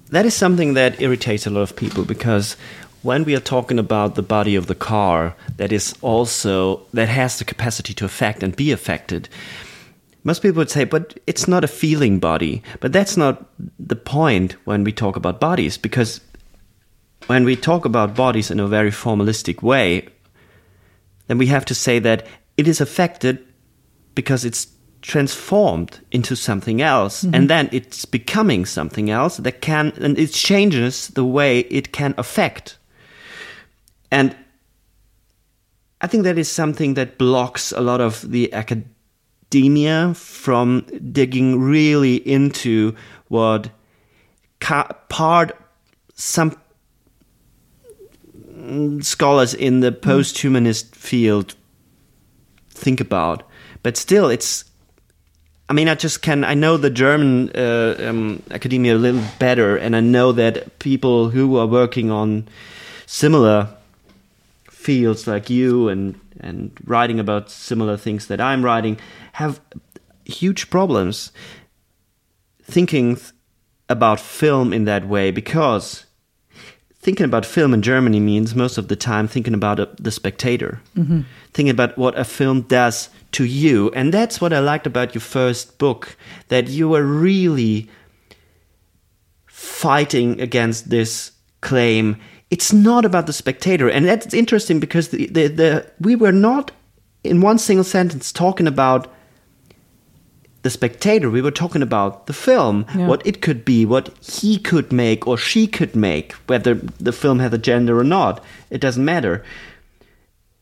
that is something that irritates a lot of people because when we are talking about the body of the car that is also that has the capacity to affect and be affected most people would say but it's not a feeling body but that's not the point when we talk about bodies because when we talk about bodies in a very formalistic way then we have to say that it is affected because it's transformed into something else and mm-hmm. then it's becoming something else that can and it changes the way it can affect. And i think that is something that blocks a lot of the academia from digging really into what ca- part some scholars in the post-humanist field think about. But still it's i mean i just can i know the german uh, um, academia a little better and i know that people who are working on similar fields like you and and writing about similar things that i'm writing have huge problems thinking th- about film in that way because thinking about film in Germany means most of the time thinking about a, the spectator, mm-hmm. thinking about what a film does to you. And that's what I liked about your first book that you were really fighting against this claim. It's not about the spectator. And that's interesting because the, the, the, we were not in one single sentence talking about the spectator. We were talking about the film, Yeah. what it could be, what he could make or she could make, whether the film has a gender or not. It doesn't matter.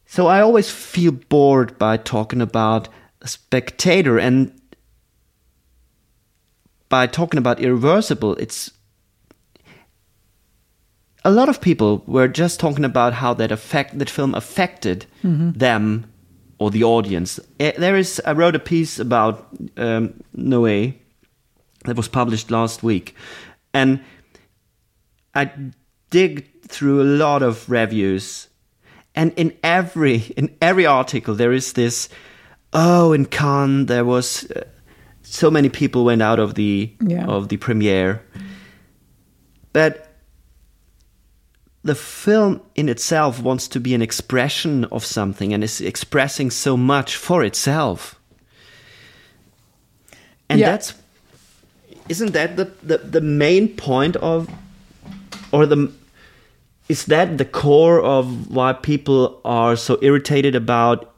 So I always feel bored by talking about a spectator and by talking about irreversible, it's a lot of people were just talking about how that affect that film affected mm-hmm. them or the audience. Eh, There is I wrote a piece about um, Noé that was published last week, and I dig through a lot of reviews, and in every <laughs> in every article there is this. Oh, in Cannes there was uh, so many people went out of the Yeah. of the premiere, but the film in itself wants to be an expression of something and is expressing so much for itself. And Yeah. that's isn't that the, the, the main point of or the is that the core of why people are so irritated about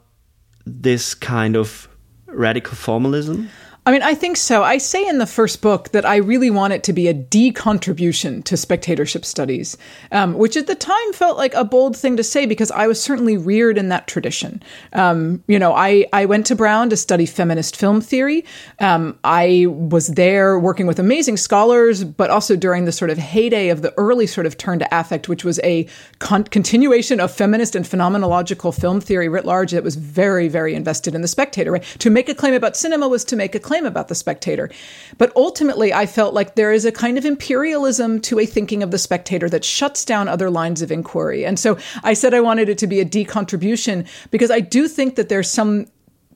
this kind of radical formalism? I mean, I think so. I say in the first book that I really want it to be a decontribution to spectatorship studies, um, which at the time felt like a bold thing to say because I was certainly reared in that tradition. Um, you know, I, I went to Brown to study feminist film theory. Um, I was there working with amazing scholars, but also during the sort of heyday of the early sort of turn to affect, which was a con- continuation of feminist and phenomenological film theory writ large that was very, very invested in the spectator. Right? To make a claim about cinema was to make a claim about the spectator. But ultimately, I felt like there is a kind of imperialism to a thinking of the spectator that shuts down other lines of inquiry. And so I said I wanted it to be a decontribution because I do think that there's some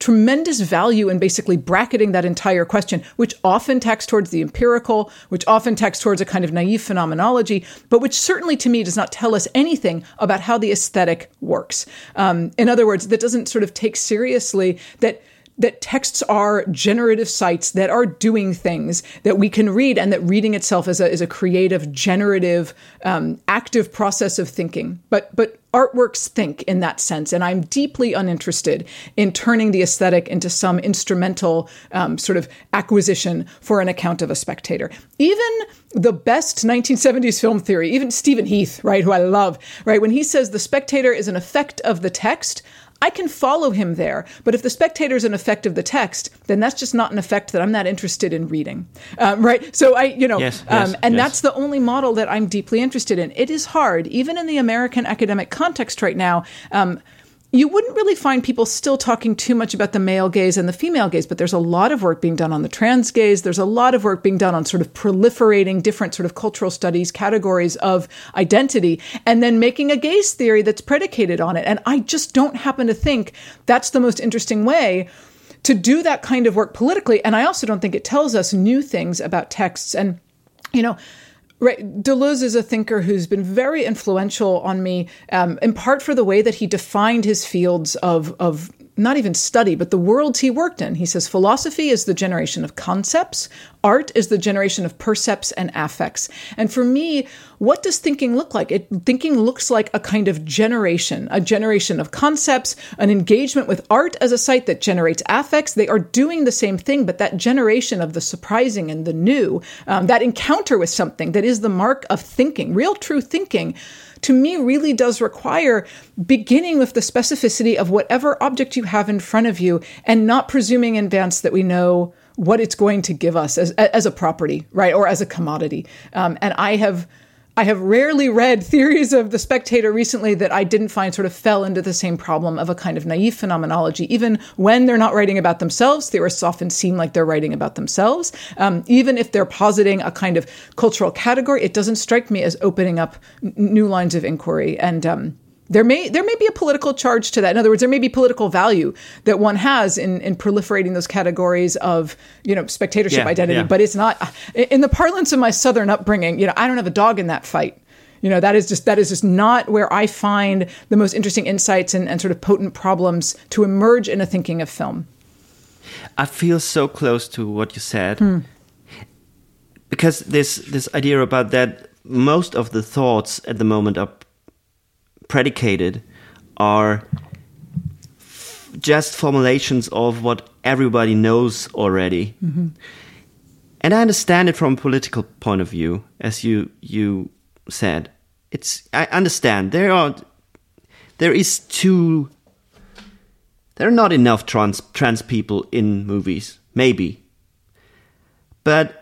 tremendous value in basically bracketing that entire question, which often tacks towards the empirical, which often tacks towards a kind of naive phenomenology, but which certainly to me does not tell us anything about how the aesthetic works. Um, in other words, that doesn't sort of take seriously that that texts are generative sites that are doing things that we can read, and that reading itself is a, is a creative, generative, um, active process of thinking. But but artworks think in that sense, and I'm deeply uninterested in turning the aesthetic into some instrumental um, sort of acquisition for an account of a spectator. Even the best 1970s film theory, even Stephen Heath, right, who I love, right, when he says the spectator is an effect of the text, I can follow him there. But if the spectator is an effect of the text, then that's just not an effect that I'm not interested in reading. Um, right? So I, you know, yes, um, yes, and yes. that's the only model that I'm deeply interested in. It is hard, even in the American academic context right now. Um, you wouldn't really find people still talking too much about the male gaze and the female gaze, but there's a lot of work being done on the trans gaze. There's a lot of work being done on sort of proliferating different sort of cultural studies categories of identity and then making a gaze theory that's predicated on it. And I just don't happen to think that's the most interesting way to do that kind of work politically. And I also don't think it tells us new things about texts. And, you know, Right. Deleuze is a thinker who's been very influential on me, um, in part for the way that he defined his fields of, of not even study, but the worlds he worked in. He says philosophy is the generation of concepts, art is the generation of percepts and affects. And for me, what does thinking look like? It, thinking looks like a kind of generation, a generation of concepts, an engagement with art as a site that generates affects. They are doing the same thing, but that generation of the surprising and the new, um, that encounter with something that is the mark of thinking, real true thinking to me really does require beginning with the specificity of whatever object you have in front of you and not presuming in advance that we know what it's going to give us as, as a property, right, or as a commodity. Um, and I have. I have rarely read <laughs> theories of the spectator recently that I didn't find sort of fell into the same problem of a kind of naive phenomenology. Even when they're not writing about themselves, theorists often seem like they're writing about themselves. Um, even if they're positing a kind of cultural category, it doesn't strike me as opening up n- new lines of inquiry. And um, there may there may be a political charge to that. In other words, there may be political value that one has in, in proliferating those categories of you know spectatorship Yeah, identity, yeah. but it's not in the parlance of my southern upbringing. You know, I don't have a dog in that fight. You know, that is just that is just not where I find the most interesting insights and, and sort of potent problems to emerge in a thinking of film. I feel so close to what you said Hmm. because this this idea about that most of the thoughts at the moment are predicated are just formulations of what everybody knows already. Mm-hmm. And I understand it from a political point of view, as you you said. It's I understand there are there is too there are not enough trans trans people in movies, maybe. But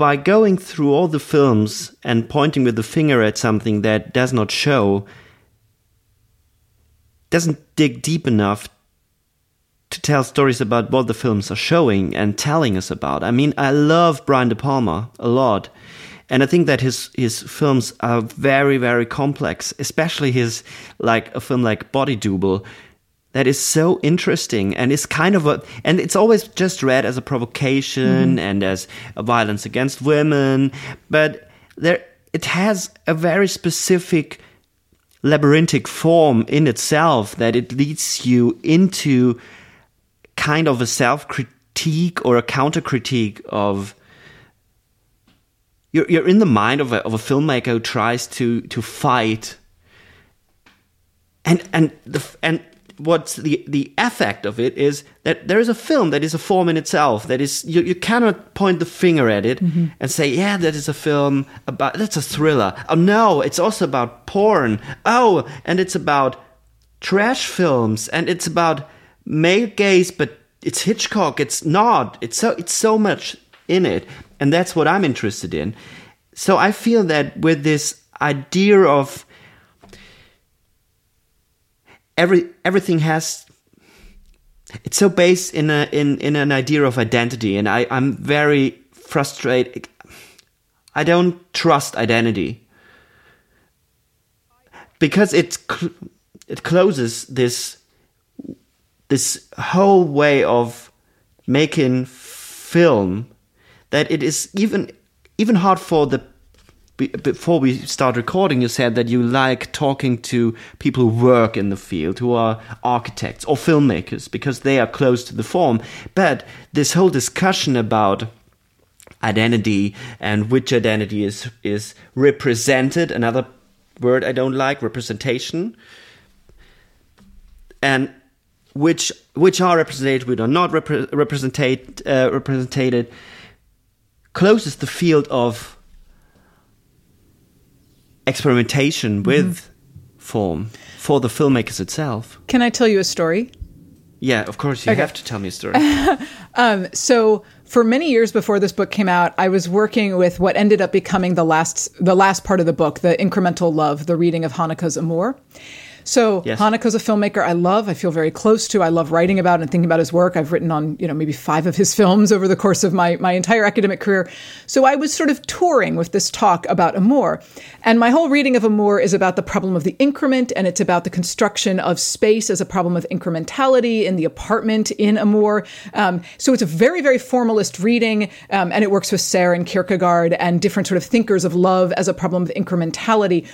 by going through all the films and pointing with the finger at something that does not show, doesn't dig deep enough to tell stories about what the films are showing and telling us about. I mean, I love Brian De Palma a lot. And I think that his his films are very very complex, especially his like a film like Body Double that is so interesting and it's kind of a and it's always just read as a provocation mm-hmm. and as a violence against women, but there it has a very specific labyrinthic form in itself that it leads you into kind of a self critique or a counter critique of you're, you're in the mind of a, of a filmmaker who tries to to fight. And and the and what's the the effect of it is that there is a film that is a form in itself that is you, you cannot point the finger at it mm-hmm. and say yeah that is a film about that's a thriller. Oh no it's also about porn. Oh and it's about trash films and it's about male gaze but it's hitchcock it's not. It's so it's so much in it and that's what i'm interested in. So i feel that with this idea of every everything has it's so based in a in in an idea of identity and i i'm very frustrated. I don't trust identity. Because it cl- it closes this this whole way of making film that it is even even hard for the before we start recording, you said that you like talking to people who work in the field, who are architects or filmmakers, because they are close to the form. But this whole discussion about identity and which identity is is represented, another word I don't like, representation, and which which are represented, which are not repre- represented, uh, represented, closes the field of experimentation with mm-hmm. form for the filmmakers itself. Can I tell you a story? Yeah, of course. You okay. have to tell me a story. <laughs> um, so, for many years before this book came out, I was working with what ended up becoming the last the last part of the book, the incremental love, the reading of Haneke's Amour. So yes. Haneke's a filmmaker I love. I feel very close to. I love writing about and thinking about his work. I've written on, you know, maybe five of his films over the course of my, my entire academic career. So I was sort of touring with this talk about Amour. And my whole reading of Amour is about the problem of the increment, and it's about the construction of space as a problem of incrementality in the apartment in Amour. Um, so it's a very, very formalist reading, um, and it works with Serre and Kierkegaard and different sort of thinkers of love as a problem of incrementality.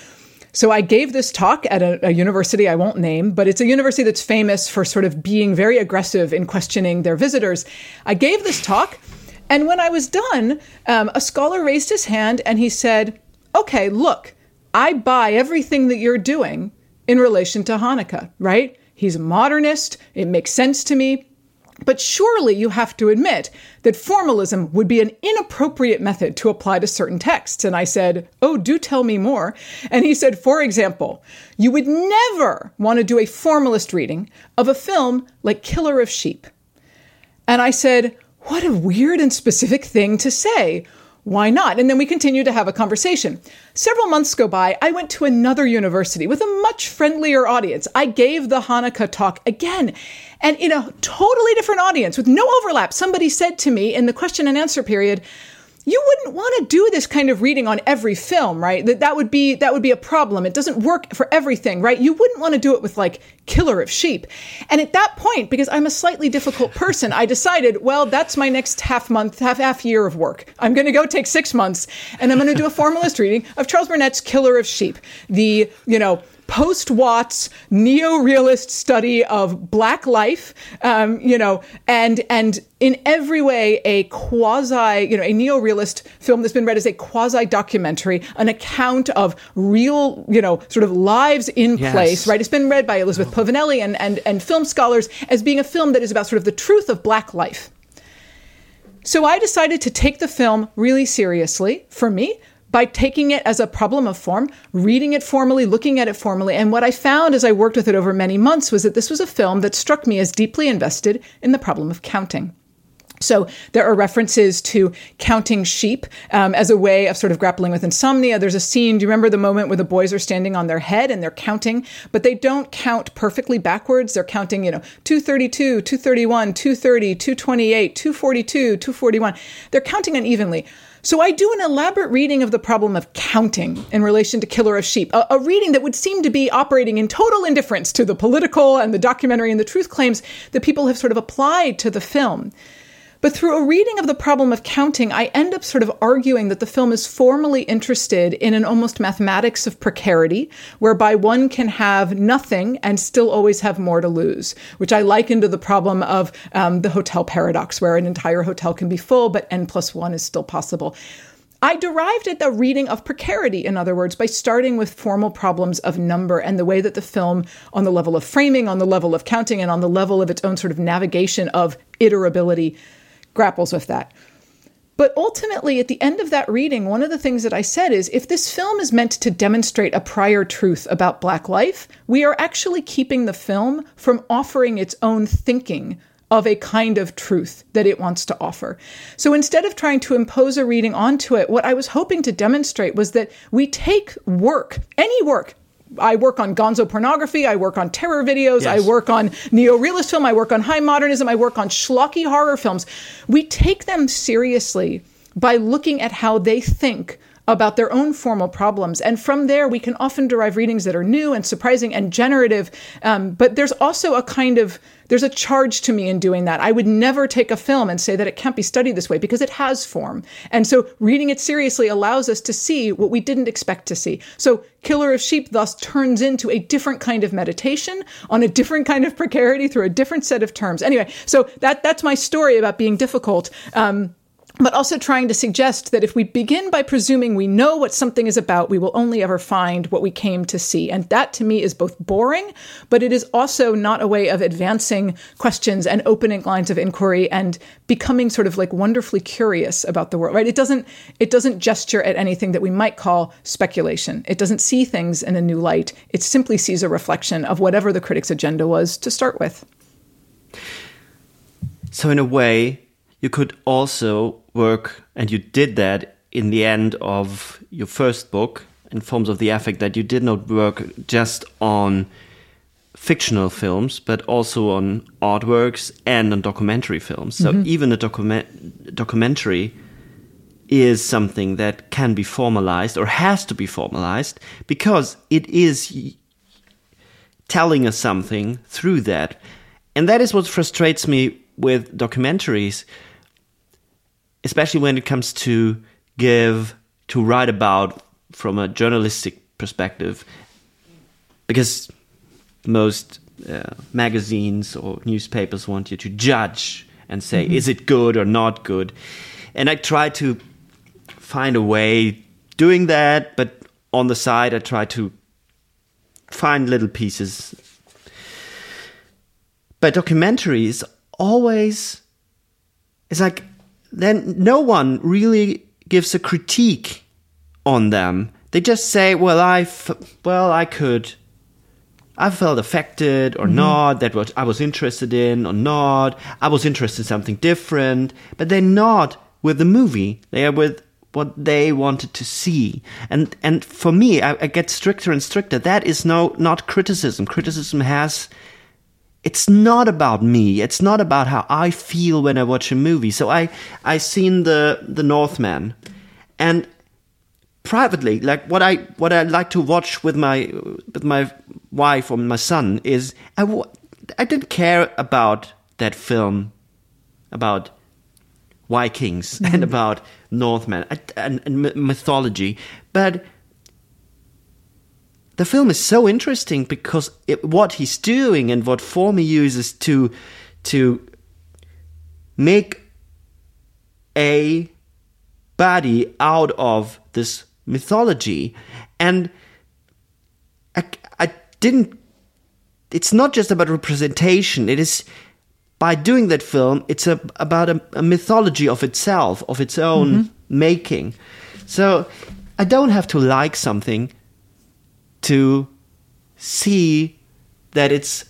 So I gave this talk at a, a, university I won't name, but it's a university that's famous for sort of being very aggressive in questioning their visitors. I gave this talk, and when I was done, um, a scholar raised his hand and he said, Okay, look, I buy everything that you're doing in relation to Haneke, right? He's a modernist. It makes sense to me. But surely you have to admit that formalism would be an inappropriate method to apply to certain texts. And I said, Oh, do tell me more. And he said, For example, you would never want to do a formalist reading of a film like Killer of Sheep. And I said, What a weird and specific thing to say why not? And then we continue to have a conversation. Several months go by. I went to another university with a much friendlier audience. I gave the Haneke talk again. And in a totally different audience with no overlap, somebody said to me in the question and answer period, you wouldn't want to do this kind of reading on every film, right? That that would be that would be a problem. It doesn't work for everything, right? You wouldn't want to do it with like Killer of Sheep. And at that point, because I'm a slightly difficult person, I decided, well, that's my next half month, half half year of work. I'm going to go take 6 months and I'm going to do a formalist reading of Charles Burnett's Killer of Sheep. The, you know, post Watts neo-realist study of black life, um, you know, and and in every way a quasi, you know, a neo-realist film that's been read as a quasi documentary, an account of real, you know, sort of lives in yes. place, right? It's been read by Elizabeth Povinelli and, and and film scholars as being a film that is about sort of the truth of black life. So I decided to take the film really seriously for me by taking it as a problem of form, reading it formally, looking at it formally. And what I found as I worked with it over many months was that this was a film that struck me as deeply invested in the problem of counting. So there are references to counting sheep um, as a way of sort of grappling with insomnia. There's a scene. Do you remember the moment where the boys are standing on their head and they're counting, but they don't count perfectly backwards. They're counting, you know, 232, 231, 230, 228, 242, 241. They're counting unevenly. So I do an elaborate reading of the problem of counting in relation to Killer of Sheep, a, a, reading that would seem to be operating in total indifference to the political and the documentary and the truth claims that people have sort of applied to the film. But through a reading of the problem of counting, I end up sort of arguing that the film is formally interested in an almost mathematics of precarity, whereby one can have nothing and still always have more to lose, which I liken to the problem of um, the hotel paradox, where an entire hotel can be full, but n plus one is still possible. I derived it the reading of precarity, in other words, by starting with formal problems of number and the way that the film, on the level of framing, on the level of counting, and on the level of its own sort of navigation of iterability, grapples with that. But ultimately, at the end of that reading, one of the things that I said is if this film is meant to demonstrate a prior truth about Black life, we are actually keeping the film from offering its own thinking of a kind of truth that it wants to offer. So instead of trying to impose a reading onto it, what I was hoping to demonstrate was that we take work, any work, I work on gonzo pornography. I work on terror videos. Yes. I work on neo-realist film. I work on high modernism. I work on schlocky horror films. We take them seriously by looking at how they think about their own formal problems. And from there, we can often derive readings that are new and surprising and generative. Um, but there's also a kind of there's a charge to me in doing that. I would never take a film and say that it can't be studied this way because it has form. And so reading it seriously allows us to see what we didn't expect to see. So Killer of Sheep thus turns into a different kind of meditation on a different kind of precarity through a different set of terms. Anyway, so that that's my story about being difficult. Um, but also trying to suggest that if we begin by presuming we know what something is about, we will only ever find what we came to see. And that to me is both boring, but it is also not a way of advancing questions and opening lines of inquiry and becoming sort of like wonderfully curious about the world, right? It doesn't, it doesn't gesture at anything that we might call speculation. It doesn't see things in a new light. It simply sees a reflection of whatever the critic's agenda was to start with. So in a way, you could also work, and you did that in the end of your first book, in Forms of the Affect, that you did not work just on fictional films, but also on artworks and on documentary films. So mm-hmm. even a document documentary is something that can be formalized or has to be formalized because it is telling us something through that. And that is what frustrates me with documentaries especially when it comes to give to write about from a journalistic perspective because most uh, magazines or newspapers want you to judge and say mm-hmm. is it good or not good and i try to find a way doing that but on the side i try to find little pieces but documentaries always it's like then no one really gives a critique on them. They just say, "Well, I, f- well, I could, I felt affected or mm-hmm. not. That what I was interested in or not. I was interested in something different." But they're not with the movie. They are with what they wanted to see. And and for me, I, I get stricter and stricter. That is no not criticism. Criticism has it's not about me. It's not about how I feel when I watch a movie. So I I seen the the Northman, and privately, like what I what I like to watch with my with my wife or my son is I I didn't care about that film about Vikings <laughs> mm-hmm. and about Northmen and, and mythology, but the film is so interesting because it, what he's doing and what form he uses to to make a body out of this mythology. And I, I didn't it's not just about representation. It is by doing that film it's a, about a, a mythology of itself of its own mm-hmm. making. So i don't have to like something to see that it's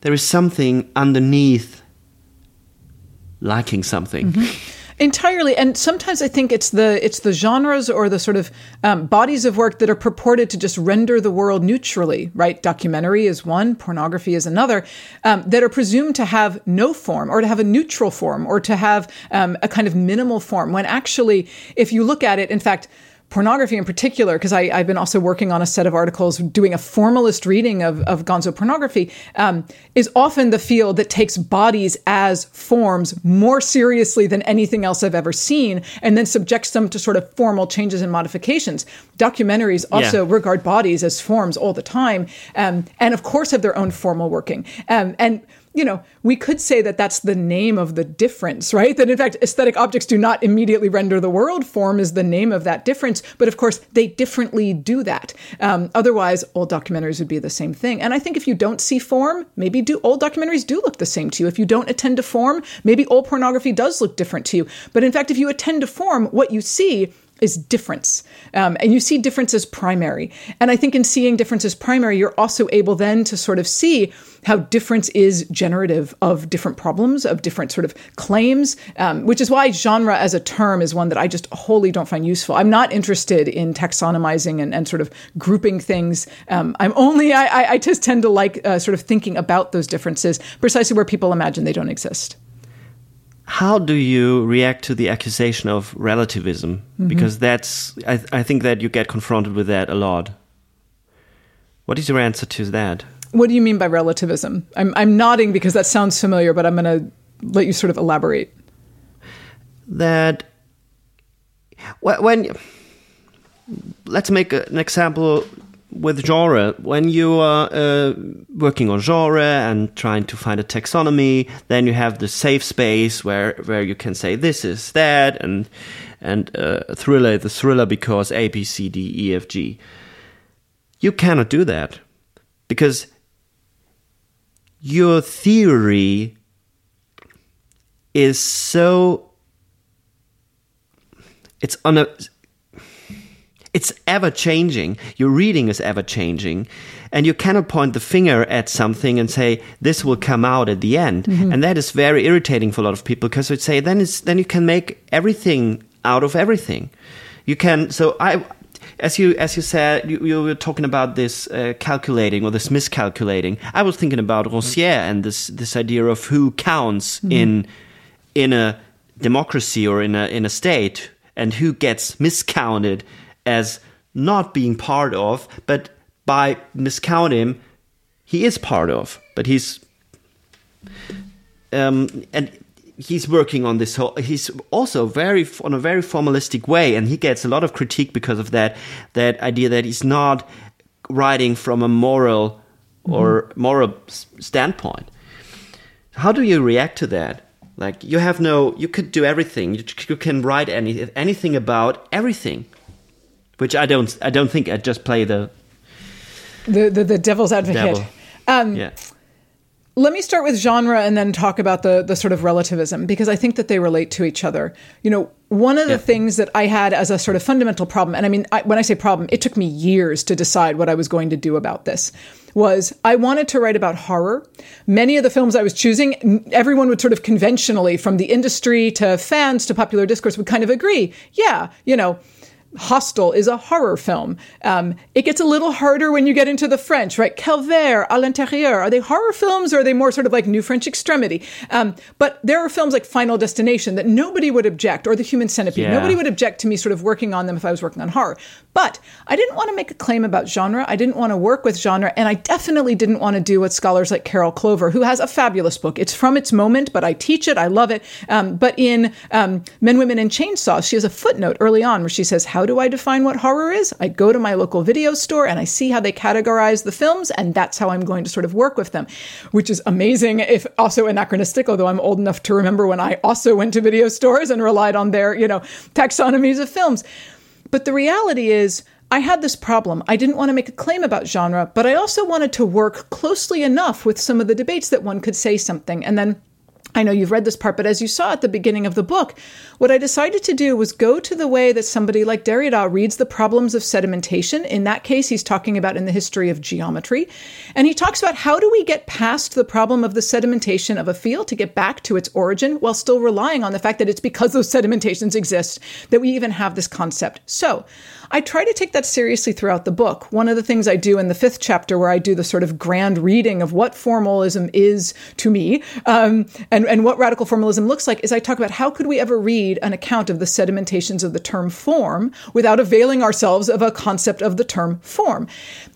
there is something underneath lacking something. Mm-hmm. Entirely, and sometimes I think it's the it's the genres or the sort of um, bodies of work that are purported to just render the world neutrally. Right, documentary is one, pornography is another, um, that are presumed to have no form or to have a neutral form or to have um, a kind of minimal form. When actually, if you look at it, in fact pornography in particular, because I've been also working on a set of articles doing a formalist reading of, of gonzo pornography, um, is often the field that takes bodies as forms more seriously than anything else I've ever seen, and then subjects them to sort of formal changes and modifications. Documentaries also yeah. regard bodies as forms all the time, um, and of course have their own formal working. Um, and you know, we could say that that's the name of the difference, right? That in fact, aesthetic objects do not immediately render the world. Form is the name of that difference. But of course, they differently do that. Um, otherwise, old documentaries would be the same thing. And I think if you don't see form, maybe do old documentaries do look the same to you. If you don't attend to form, maybe old pornography does look different to you. But in fact, if you attend to form, what you see is difference. Um, and you see difference as primary. And I think in seeing difference as primary, you're also able then to sort of see how difference is generative of different problems, of different sort of claims, um, which is why genre as a term is one that I just wholly don't find useful. I'm not interested in taxonomizing and, and sort of grouping things. Um, I'm only, I, I, just tend to like uh, sort of thinking about those differences precisely where people imagine they don't exist how do you react to the accusation of relativism? Mm-hmm. Because that's, I, I, think that you get confronted with that a lot. What is your answer to that? What do you mean by relativism? I'm, I'm nodding because that sounds familiar, but I'm going to let you sort of elaborate. That when, let's make an example with genre, when you are uh, working on genre and trying to find a taxonomy, then you have the safe space where where you can say this is that, and and uh, thriller the thriller because A B C D E F G. You cannot do that because your theory is so it's on a it's ever changing. Your reading is ever changing. And you cannot point the finger at something and say, this will come out at the end. Mm-hmm. And that is very irritating for a lot of people because they say, then, it's, then you can make everything out of everything. You can, so I, as you as you said, you, you were talking about this uh, calculating or this miscalculating. I was thinking about Rancière and this this idea of who counts mm-hmm. in in a democracy or in a in a state and who gets miscounted as not being part of, but by miscounting, he is part of. But he's um, and he's working on this whole. He's also very on a very formalistic way, and he gets a lot of critique because of that. That idea that he's not writing from a moral or mm-hmm. moral standpoint. How do you react to that? Like you have no, you could do everything. You, you can write any anything about everything which I don't. I don't think I'd just play the the the, the devil's advocate. Devil. Um, yeah. Let me start with genre and then talk about the the sort of relativism because I think that they relate to each other. You know, one of the yeah. things that I had as a sort of fundamental problem, and I mean, I, when I say problem, it took me years to decide what I was going to do about this. Was I wanted to write about horror. Many of the films I was choosing, everyone would sort of conventionally, from the industry to fans to popular discourse, would kind of agree. Yeah, you know, Hostel is a horror film. Um, it gets a little harder when you get into the French, right? Calvaire, À l'intérieur. Are they horror films or are they more sort of like New French Extremity? Um, but there are films like Final Destination that nobody would object, or The Human Centipede. Yeah. Nobody would object to me sort of working on them if I was working on horror. But I didn't want to make a claim about genre. I didn't want to work with genre. And I definitely didn't want to do what scholars like Carol Clover, who has a fabulous book. It's from its moment, but I teach it. I love it. Um, but in um, Men, Women, and Chainsaws, she has a footnote early on where she says, How do I define what horror is? I go to my local video store and I see how they categorize the films, and that's how I'm going to sort of work with them, which is amazing, if also anachronistic, although I'm old enough to remember when I also went to video stores and relied on their, you know, taxonomies of films. But the reality is, I had this problem. I didn't want to make a claim about genre, but I also wanted to work closely enough with some of the debates that one could say something. And then I know you've read this part, but as you saw at the beginning of the book, what I decided to do was go to the way that somebody like Derrida reads the problems of sedimentation. In that case, he's talking about in the history of geometry. And he talks about how do we get past the problem of the sedimentation of a field to get back to its origin while still relying on the fact that it's because those sedimentations exist that we even have this concept. So I try to take that seriously throughout the book. One of the things I do in the fifth chapter, where I do the sort of grand reading of what formalism is to me um, and, and what radical formalism looks like, is I talk about how could we ever read an account of the sedimentations of the term form without availing ourselves of a concept of the term form.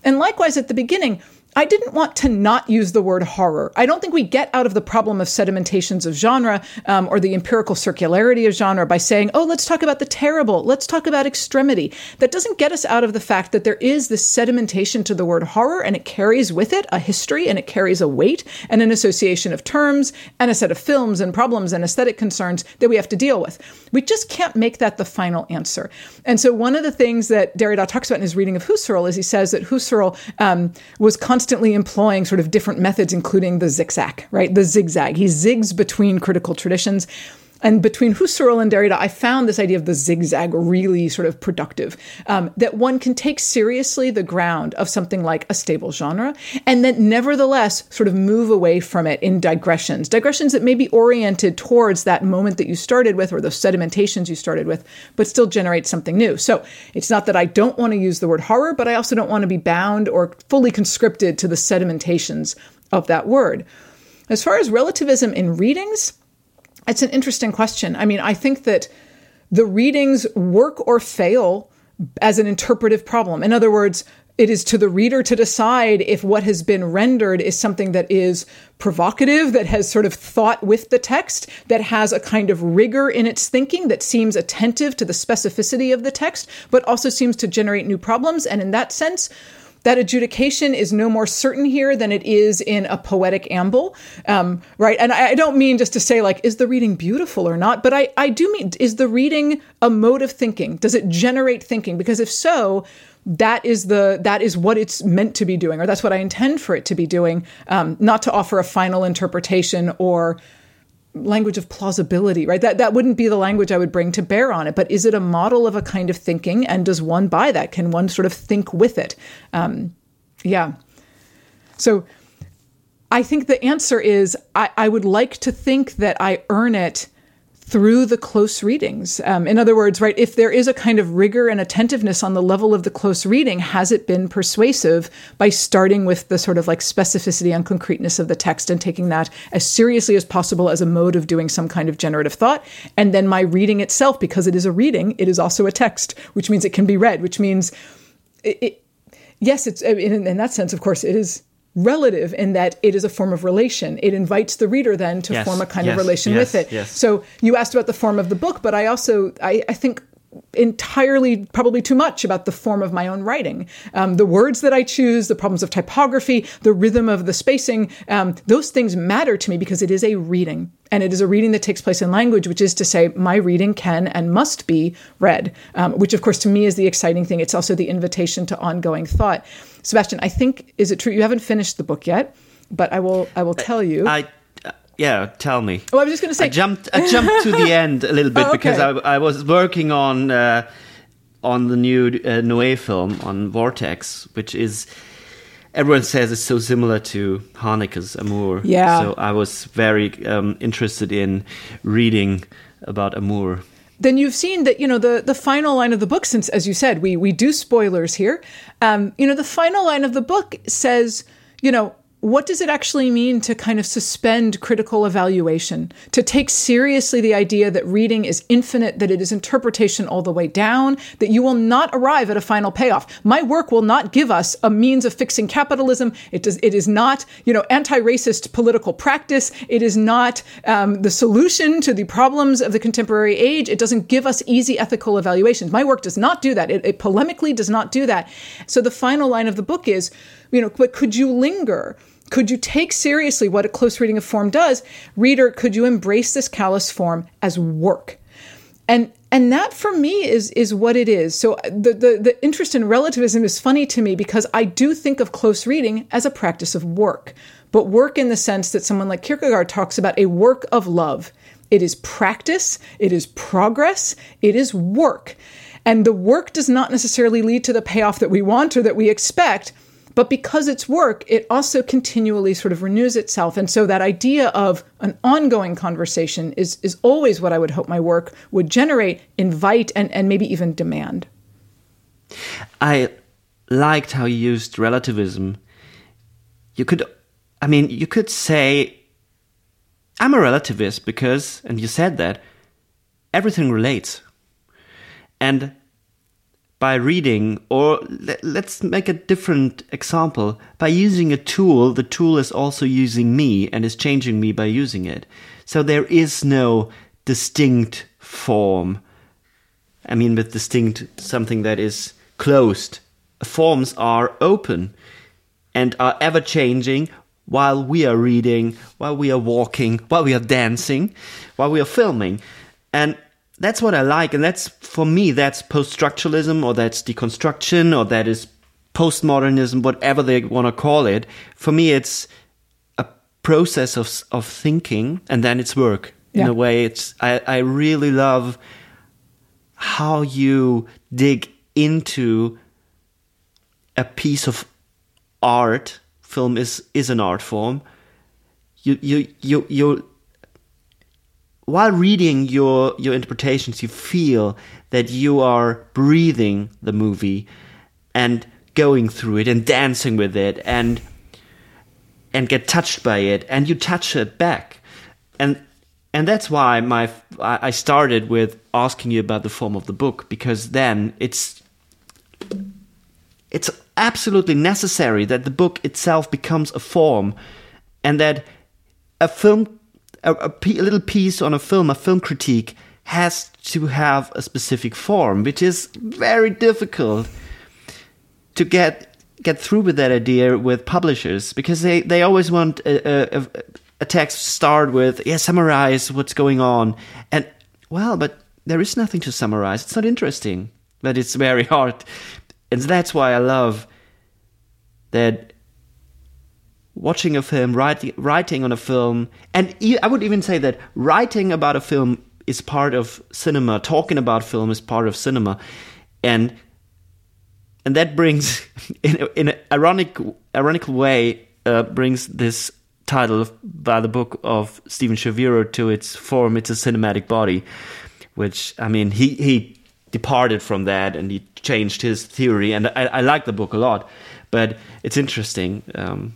And likewise, at the beginning, I didn't want to not use the word horror. I don't think we get out of the problem of sedimentations of genre um, or the empirical circularity of genre by saying, oh, let's talk about the terrible, let's talk about extremity. That doesn't get us out of the fact that there is this sedimentation to the word horror and it carries with it a history and it carries a weight and an association of terms and a set of films and problems and aesthetic concerns that we have to deal with. We just can't make that the final answer. And so one of the things that Derrida talks about in his reading of Husserl is he says that Husserl um, was constantly employing sort of different methods, including the zigzag, right? The zigzag. He zigs between critical traditions. And between Husserl and Derrida, I found this idea of the zigzag really sort of productive. Um, that one can take seriously the ground of something like a stable genre, and then nevertheless sort of move away from it in digressions. Digressions that may be oriented towards that moment that you started with or those sedimentations you started with, but still generate something new. So it's not that I don't want to use the word horror, but I also don't want to be bound or fully conscripted to the sedimentations of that word. As far as relativism in readings, it's an interesting question. I mean, I think that the readings work or fail as an interpretive problem. In other words, it is to the reader to decide if what has been rendered is something that is provocative, that has sort of thought with the text, that has a kind of rigor in its thinking, that seems attentive to the specificity of the text, but also seems to generate new problems. And in that sense, that adjudication is no more certain here than it is in a poetic amble, um, right? And I, I, don't mean just to say like, is the reading beautiful or not? But I, I do mean, is the reading a mode of thinking? Does it generate thinking? Because if so, that is the that is what it's meant to be doing, or that's what I intend for it to be doing. Um, not to offer a final interpretation or language of plausibility, right? That that wouldn't be the language I would bring to bear on it. But is it a model of a kind of thinking, and does one buy that? Can one sort of think with it? Um, yeah. So I think the answer is I, I would like to think that I earn it through the close readings. Um, in other words, right, if there is a kind of rigor and attentiveness on the level of the close reading, has it been persuasive by starting with the sort of like specificity and concreteness of the text and taking that as seriously as possible as a mode of doing some kind of generative thought? And then my reading itself, because it is a reading, it is also a text, which means it can be read, which means it, it yes, it's in, in that sense, of course, it is relative in that it is a form of relation. It invites the reader then to yes, form a kind yes, of relation yes, with it. So you asked about the form of the book, but I also I, I think entirely probably too much about the form of my own writing. Um, the words that i choose the problems of typography the rhythm of the spacing um, those things matter to me because it is a reading. And it is a reading that takes place in language which is to say my reading can and must be read um, which of course to me is the exciting thing. It's also the invitation to ongoing thought sebastian i think is it true you haven't finished the book yet but i will i will tell you I yeah, tell me. Oh, I was just going to say. I jumped. I jumped to the <laughs> end a little bit oh, okay. because I, I was working on uh, on the new uh, Noé film on Vortex, which is everyone says it's so similar to Haneke's Amour. Yeah. So I was very um, interested in reading about Amour. Then you've seen that you know the the final line of the book. Since, as you said, we we do spoilers here. Um, you know, the final line of the book says, you know, what does it actually mean to kind of suspend critical evaluation? To take seriously the idea that reading is infinite, that it is interpretation all the way down, that you will not arrive at a final payoff. My work will not give us a means of fixing capitalism. It does. It is not, you know, anti-racist political practice. It is not um, the solution to the problems of the contemporary age. It doesn't give us easy ethical evaluations. My work does not do that. It, it polemically does not do that. So the final line of the book is, you know, but could you linger? Could you take seriously what a close reading of form does? Reader, could you embrace this callous form as work? And and that for me is is what it is. So uh, the, the the interest in relativism is funny to me because I do think of close reading as a practice of work, but work in the sense that someone like Kierkegaard talks about a work of love. It is practice, it is progress, it is work. And the work does not necessarily lead to the payoff that we want or that we expect, but because it's work, it also continually sort of renews itself. And so that idea of an ongoing conversation is, is always what I would hope my work would generate, invite, and, and maybe even demand. I liked how you used relativism. You could, I mean, you could say, I'm a relativist because, and you said that, everything relates. And by reading, or let, let's make a different example. By using a tool, the tool is also using me and is changing me by using it. So there is no distinct form. I mean, with distinct, something that is closed. Forms are open and are ever changing while we are reading, while we are walking, while we are dancing, while we are filming. And that's what I like. And that's, for me, that's post structuralism or that's deconstruction or that is postmodernism, whatever they want to call it. For me, it's a process of, of thinking and then it's work. Yeah. In a way, it's, I, I really love how you dig into a piece of art. Film is, is an art form. You, you, you, you, while reading your your interpretations, you feel that you are breathing the movie and going through it and dancing with it and and get touched by it and you touch it back. And and that's why my I started with asking you about the form of the book because then it's it's absolutely necessary that the book itself becomes a form and that a film a, little piece on a film, a film critique, has to have a specific form, which is very difficult to get get through with that idea with publishers because they, they always want a, a, a text to start with, yeah, summarize what's going on. And, well, but there is nothing to summarize. It's not interesting, but it's very <laughs> hard. And that's why I love that watching a film, writing, writing on a film, and I would even say that writing about a film is part of cinema. Talking about film is part of cinema, and and that brings, <laughs> in, in an ironic ironical way, uh, brings this title by the book of Steven Shaviro to its form. It's a cinematic body, which I mean he he departed from that and he changed his theory, and I, I like the book a lot. But it's interesting. Um,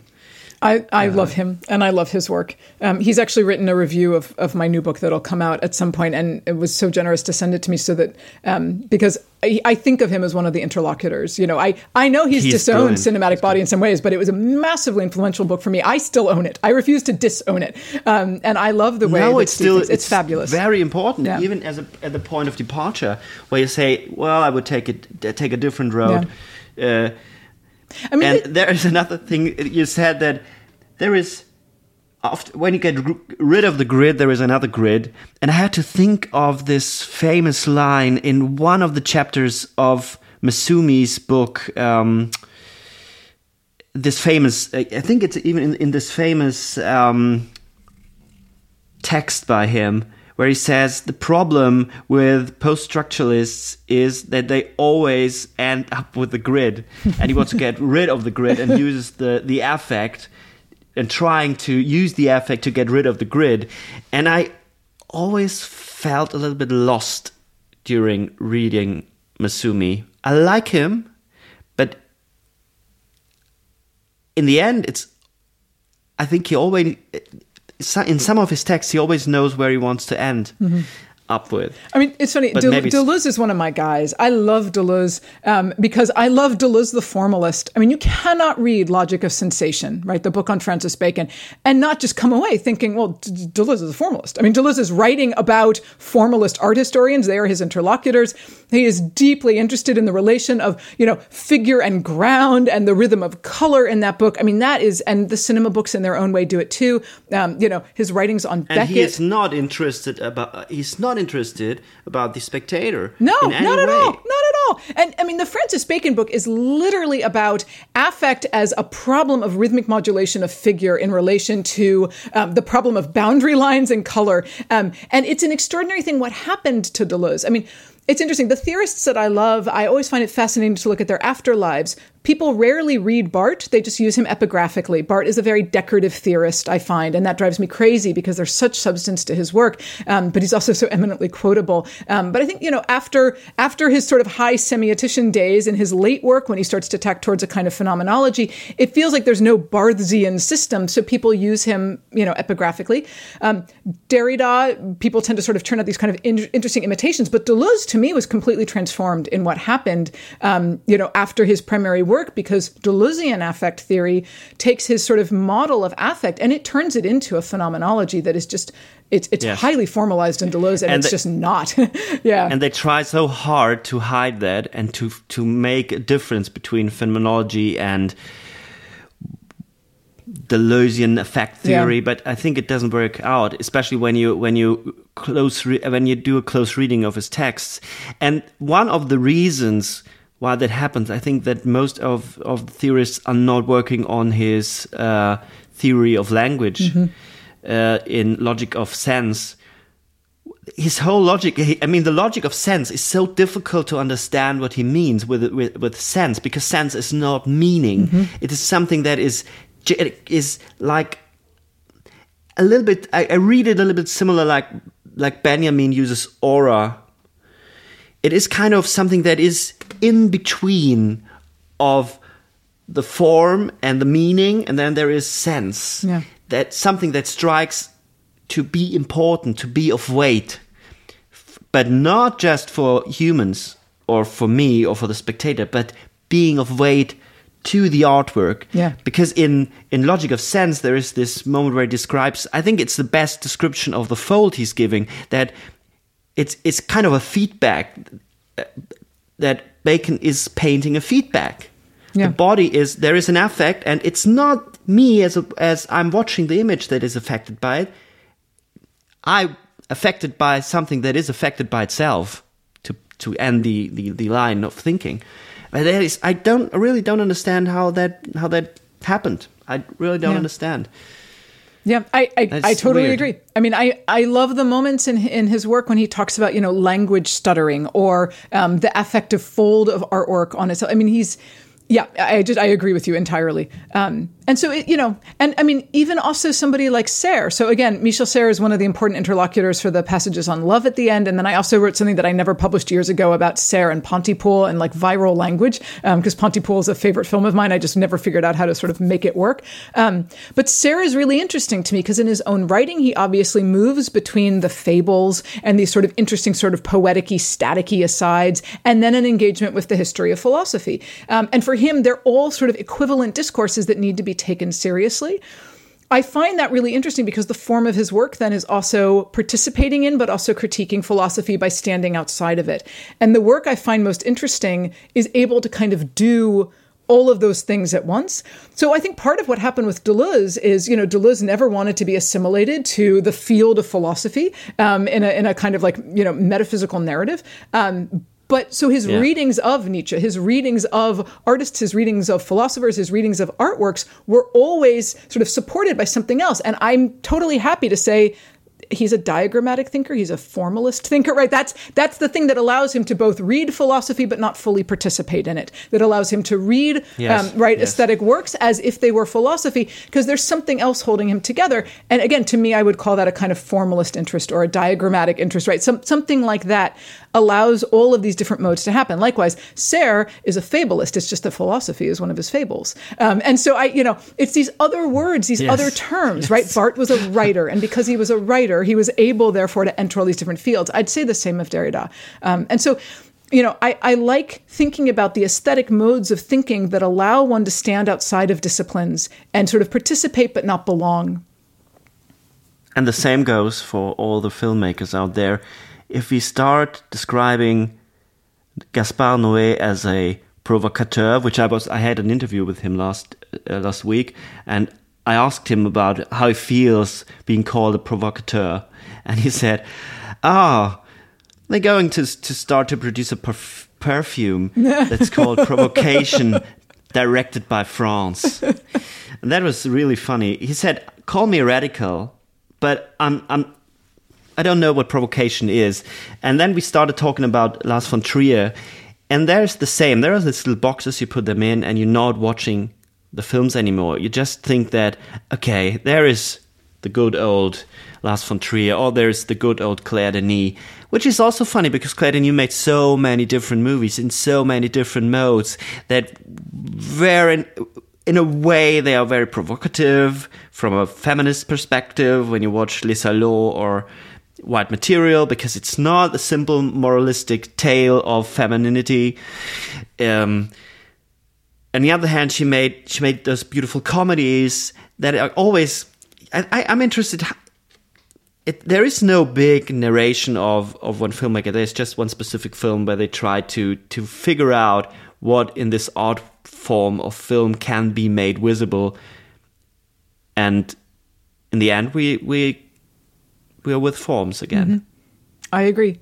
I, I uh, love him and I love his work. Um, he's actually written a review of, of my new book that'll come out at some point, and it was so generous to send it to me so that um, because I, I, think of him as one of the interlocutors. You know, I, I know he's, he's disowned brilliant. cinematic body in some ways, but it was a massively influential book for me. I still own it. I refuse to disown it, um, and I love the way no, it's still it's, it's, fabulous. Very important, yeah. even as a, at the point of departure, where you say, "Well, I would take it take a different road." Yeah. Uh, I mean, and it, there is another thing you said that there is after, when you get rid of the grid, there is another grid. And I had to think of this famous line in one of the chapters of Massumi's book. Um, this famous, I think it's even in, in this famous um, text by him, where he says the problem with post structuralists is that they always end up with the grid. and he wants to get <laughs> rid of the grid and uses the, the affect and trying to use the affect to get rid of the grid. And I always felt a little bit lost during reading Massumi. I like him, but in the end, it's. I think he always, in some of his texts, he always knows where he wants to end. Mm-hmm up with. I mean, it's funny. Del- Deleuze is one of my guys. I love Deleuze um, because I love Deleuze the formalist. I mean, you cannot read Logic of Sensation, right, the book on Francis Bacon, and not just come away thinking, well, Deleuze is a formalist. I mean, Deleuze is writing about formalist art historians. They are his interlocutors. He is deeply interested in the relation of, you know, figure and ground and the rhythm of color in that book. I mean, that is, and the cinema books in their own way do it too. Um, you know, his writings on and Beckett. he is not interested about, he's not interested about the spectator. No, not at way. all. Not at all. And I mean, the Francis Bacon book is literally about affect as a problem of rhythmic modulation of figure in relation to um, the problem of boundary lines and color. Um, and it's an extraordinary thing what happened to Deleuze. I mean, it's interesting. The theorists that I love, I always find it fascinating to look at their afterlives people rarely read Barthes, They just use him epigraphically. Barthes is a very decorative theorist, I find, and that drives me crazy because there's such substance to his work. Um, but he's also so eminently quotable. Um, but I think you know after after his sort of high semiotician days in his late work, when he starts to tack towards a kind of phenomenology, it feels like there's no Barthian system, so people use him, you know, epigraphically. Um, Derrida, people tend to sort of turn out these kind of in- interesting imitations, but Deleuze to me was completely transformed in what happened, um, you know, after his primary work, because Deleuzian affect theory takes his sort of model of affect and it turns it into a phenomenology that is just it's it's yes. highly formalized in Deleuze, and, and it's they, just not. <laughs> yeah, and they try so hard to hide that and to to make a difference between phenomenology and Deleuzian affect theory, yeah. but I think it doesn't work out, especially when you when you close when you do a close reading of his texts. And one of the reasons why that happens, I think that most of of the theorists are not working on his uh, theory of language mm -hmm. uh, in logic of sense. His whole logic, I mean, the logic of sense is so difficult to understand what he means with with, with sense because sense is not meaning. Mm -hmm. It is something that is is like a little bit. I, I read it a little bit similar, like like Benjamin uses aura. It is kind of something that is in between of the form and the meaning, and then there is sense. Yeah. That something that strikes to be important, to be of weight, but not just for humans or for me or for the spectator, but being of weight to the artwork. Yeah. Because in in Logic of Sense, there is this moment where he describes. I think it's the best description of the fold he's giving. That it's it's kind of a feedback that Bacon is painting a feedback. Yeah. The body is there is an affect, and it's not me as a, as I'm watching the image that is affected by it. I affected by something that is affected by itself. To to end the the, the line of thinking. But that is, I don't, I really don't understand how that how that happened. I really don't yeah. understand. Yeah, I I, I totally weird. agree. I mean, I, I love the moments in in his work when he talks about you know language stuttering or um, the affective fold of artwork on itself. I mean, he's yeah, I just I agree with you entirely. Um, and so it, you know, and I mean, even also somebody like Serres. So again, Michel Serres is one of the important interlocutors for the passages on love at the end. And then I also wrote something that I never published years ago about Serres and Pontypool and like viral language, because um, Pontypool is a favorite film of mine. I just never figured out how to sort of make it work. Um, but Serres is really interesting to me because in his own writing, he obviously moves between the fables and these sort of interesting, sort of poetic-y, static-y asides, and then an engagement with the history of philosophy. Um, and for him, they're all sort of equivalent discourses that need to be taken seriously. I find that really interesting because the form of his work then is also participating in, but also critiquing philosophy by standing outside of it. And the work I find most interesting is able to kind of do all of those things at once. So I think part of what happened with Deleuze is, you know, Deleuze never wanted to be assimilated to the field of philosophy um, in, a, in a kind of like, you know, metaphysical narrative. Um, but so his yeah. readings of Nietzsche, his readings of artists, his readings of philosophers, his readings of artworks were always sort of supported by something else. And I'm totally happy to say he's a diagrammatic thinker he's a formalist thinker right? That's that's the thing that allows him to both read philosophy but not fully participate in it. That allows him to read yes, um, right yes. aesthetic works as if they were philosophy because there's something else holding him together. And again to me i would call that a kind of formalist interest or a diagrammatic interest right? Some, something like that allows all of these different modes to happen. Likewise Serres is a fabulist it's just that philosophy is one of his fables. Um, and so i you know it's these other words these yes. other terms right? Barthes was a writer and because he was a writer he was able, therefore, to enter all these different fields. I'd say the same of Derrida. Um, and so, you know, I, I like thinking about the aesthetic modes of thinking that allow one to stand outside of disciplines and sort of participate but not belong. And the same goes for all the filmmakers out there. If we start describing Gaspar Noé as a provocateur, which I was, I had an interview with him last uh, last week, and I asked him about how he feels being called a provocateur, and he said, "Ah, oh, they're going to to start to produce a perf perfume <laughs> that's called Provocation, directed by France." And that was really funny. He said, "Call me radical, but I'm I'm." I don't know what provocation is. And then we started talking about Lars von Trier, And there's the same. There are these little boxes you put them in, and you're not watching the films anymore. You just think that, okay, there is the good old Lars von Trier, or there's the good old Claire Denis, which is also funny because Claire Denis made so many different movies in so many different modes that very, in a way, they are very provocative from a feminist perspective when you watch Les Salauds or White Material because it's not a simple moralistic tale of femininity. Um, on the other hand, she made she made those beautiful comedies that are always. I, am interested. It, there is no big narration of of one filmmaker. There's just one specific film where they try to to figure out what in this art form of film can be made visible, and in the end, we we we are with forms again. Mm-hmm. I agree.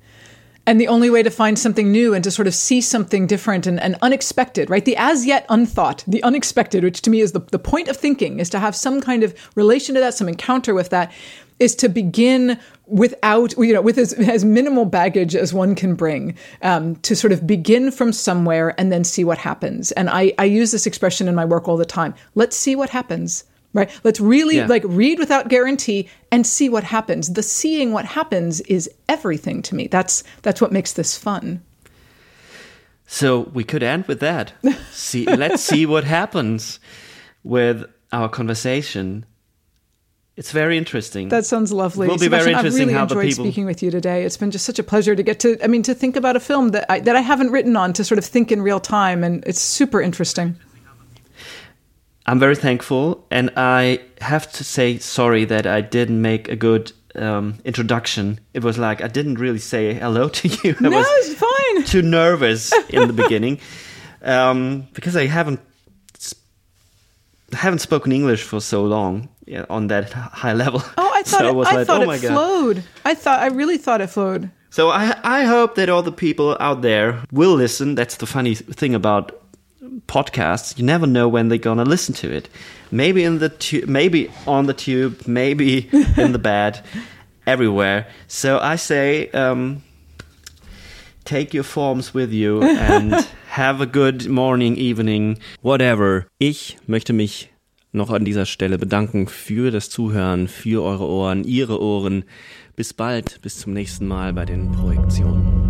And the only way to find something new and to sort of see something different and, and, unexpected, right? The as yet unthought, the unexpected, which to me is the, the point of thinking, is to have some kind of relation to that, some encounter with that, is to begin without, you know, with as, as minimal baggage as one can bring, um, to sort of begin from somewhere and then see what happens. And I, I use this expression in my work all the time. Let's see what happens right let's really yeah. like read without guarantee and see what happens the seeing what happens is everything to me that's that's what makes this fun so we could end with that <laughs> see let's see what happens with our conversation it's very interesting. That sounds lovely. Will be very interesting I've really how enjoyed the people... speaking with you today. It's been just such a pleasure to get to. I mean, to think about a film that I, that I haven't written on to sort of think in real time, and it's super interesting. I'm very thankful, and I have to say sorry that I didn't make a good um, introduction. It was like I didn't really say hello <laughs> to you. I no, was it's fine. <laughs> Too nervous in the beginning um, because I haven't haven't spoken English for so long yeah, on that high level. Oh, I <laughs> thought so it, I, was I like, thought oh it flowed. God. I thought I really thought it flowed. So I I hope that all the people out there will listen. That's the funny thing about podcasts, you never know when they're gonna listen to it. Maybe in the tu- maybe on the tube, maybe in the bed, <laughs> everywhere. So I say, um, take your forms with you and <laughs> have a good morning, evening, whatever. Ich möchte mich noch an dieser Stelle bedanken für das Zuhören, für eure Ohren, ihre Ohren. Bis bald, bis zum nächsten Mal bei den Projektionen.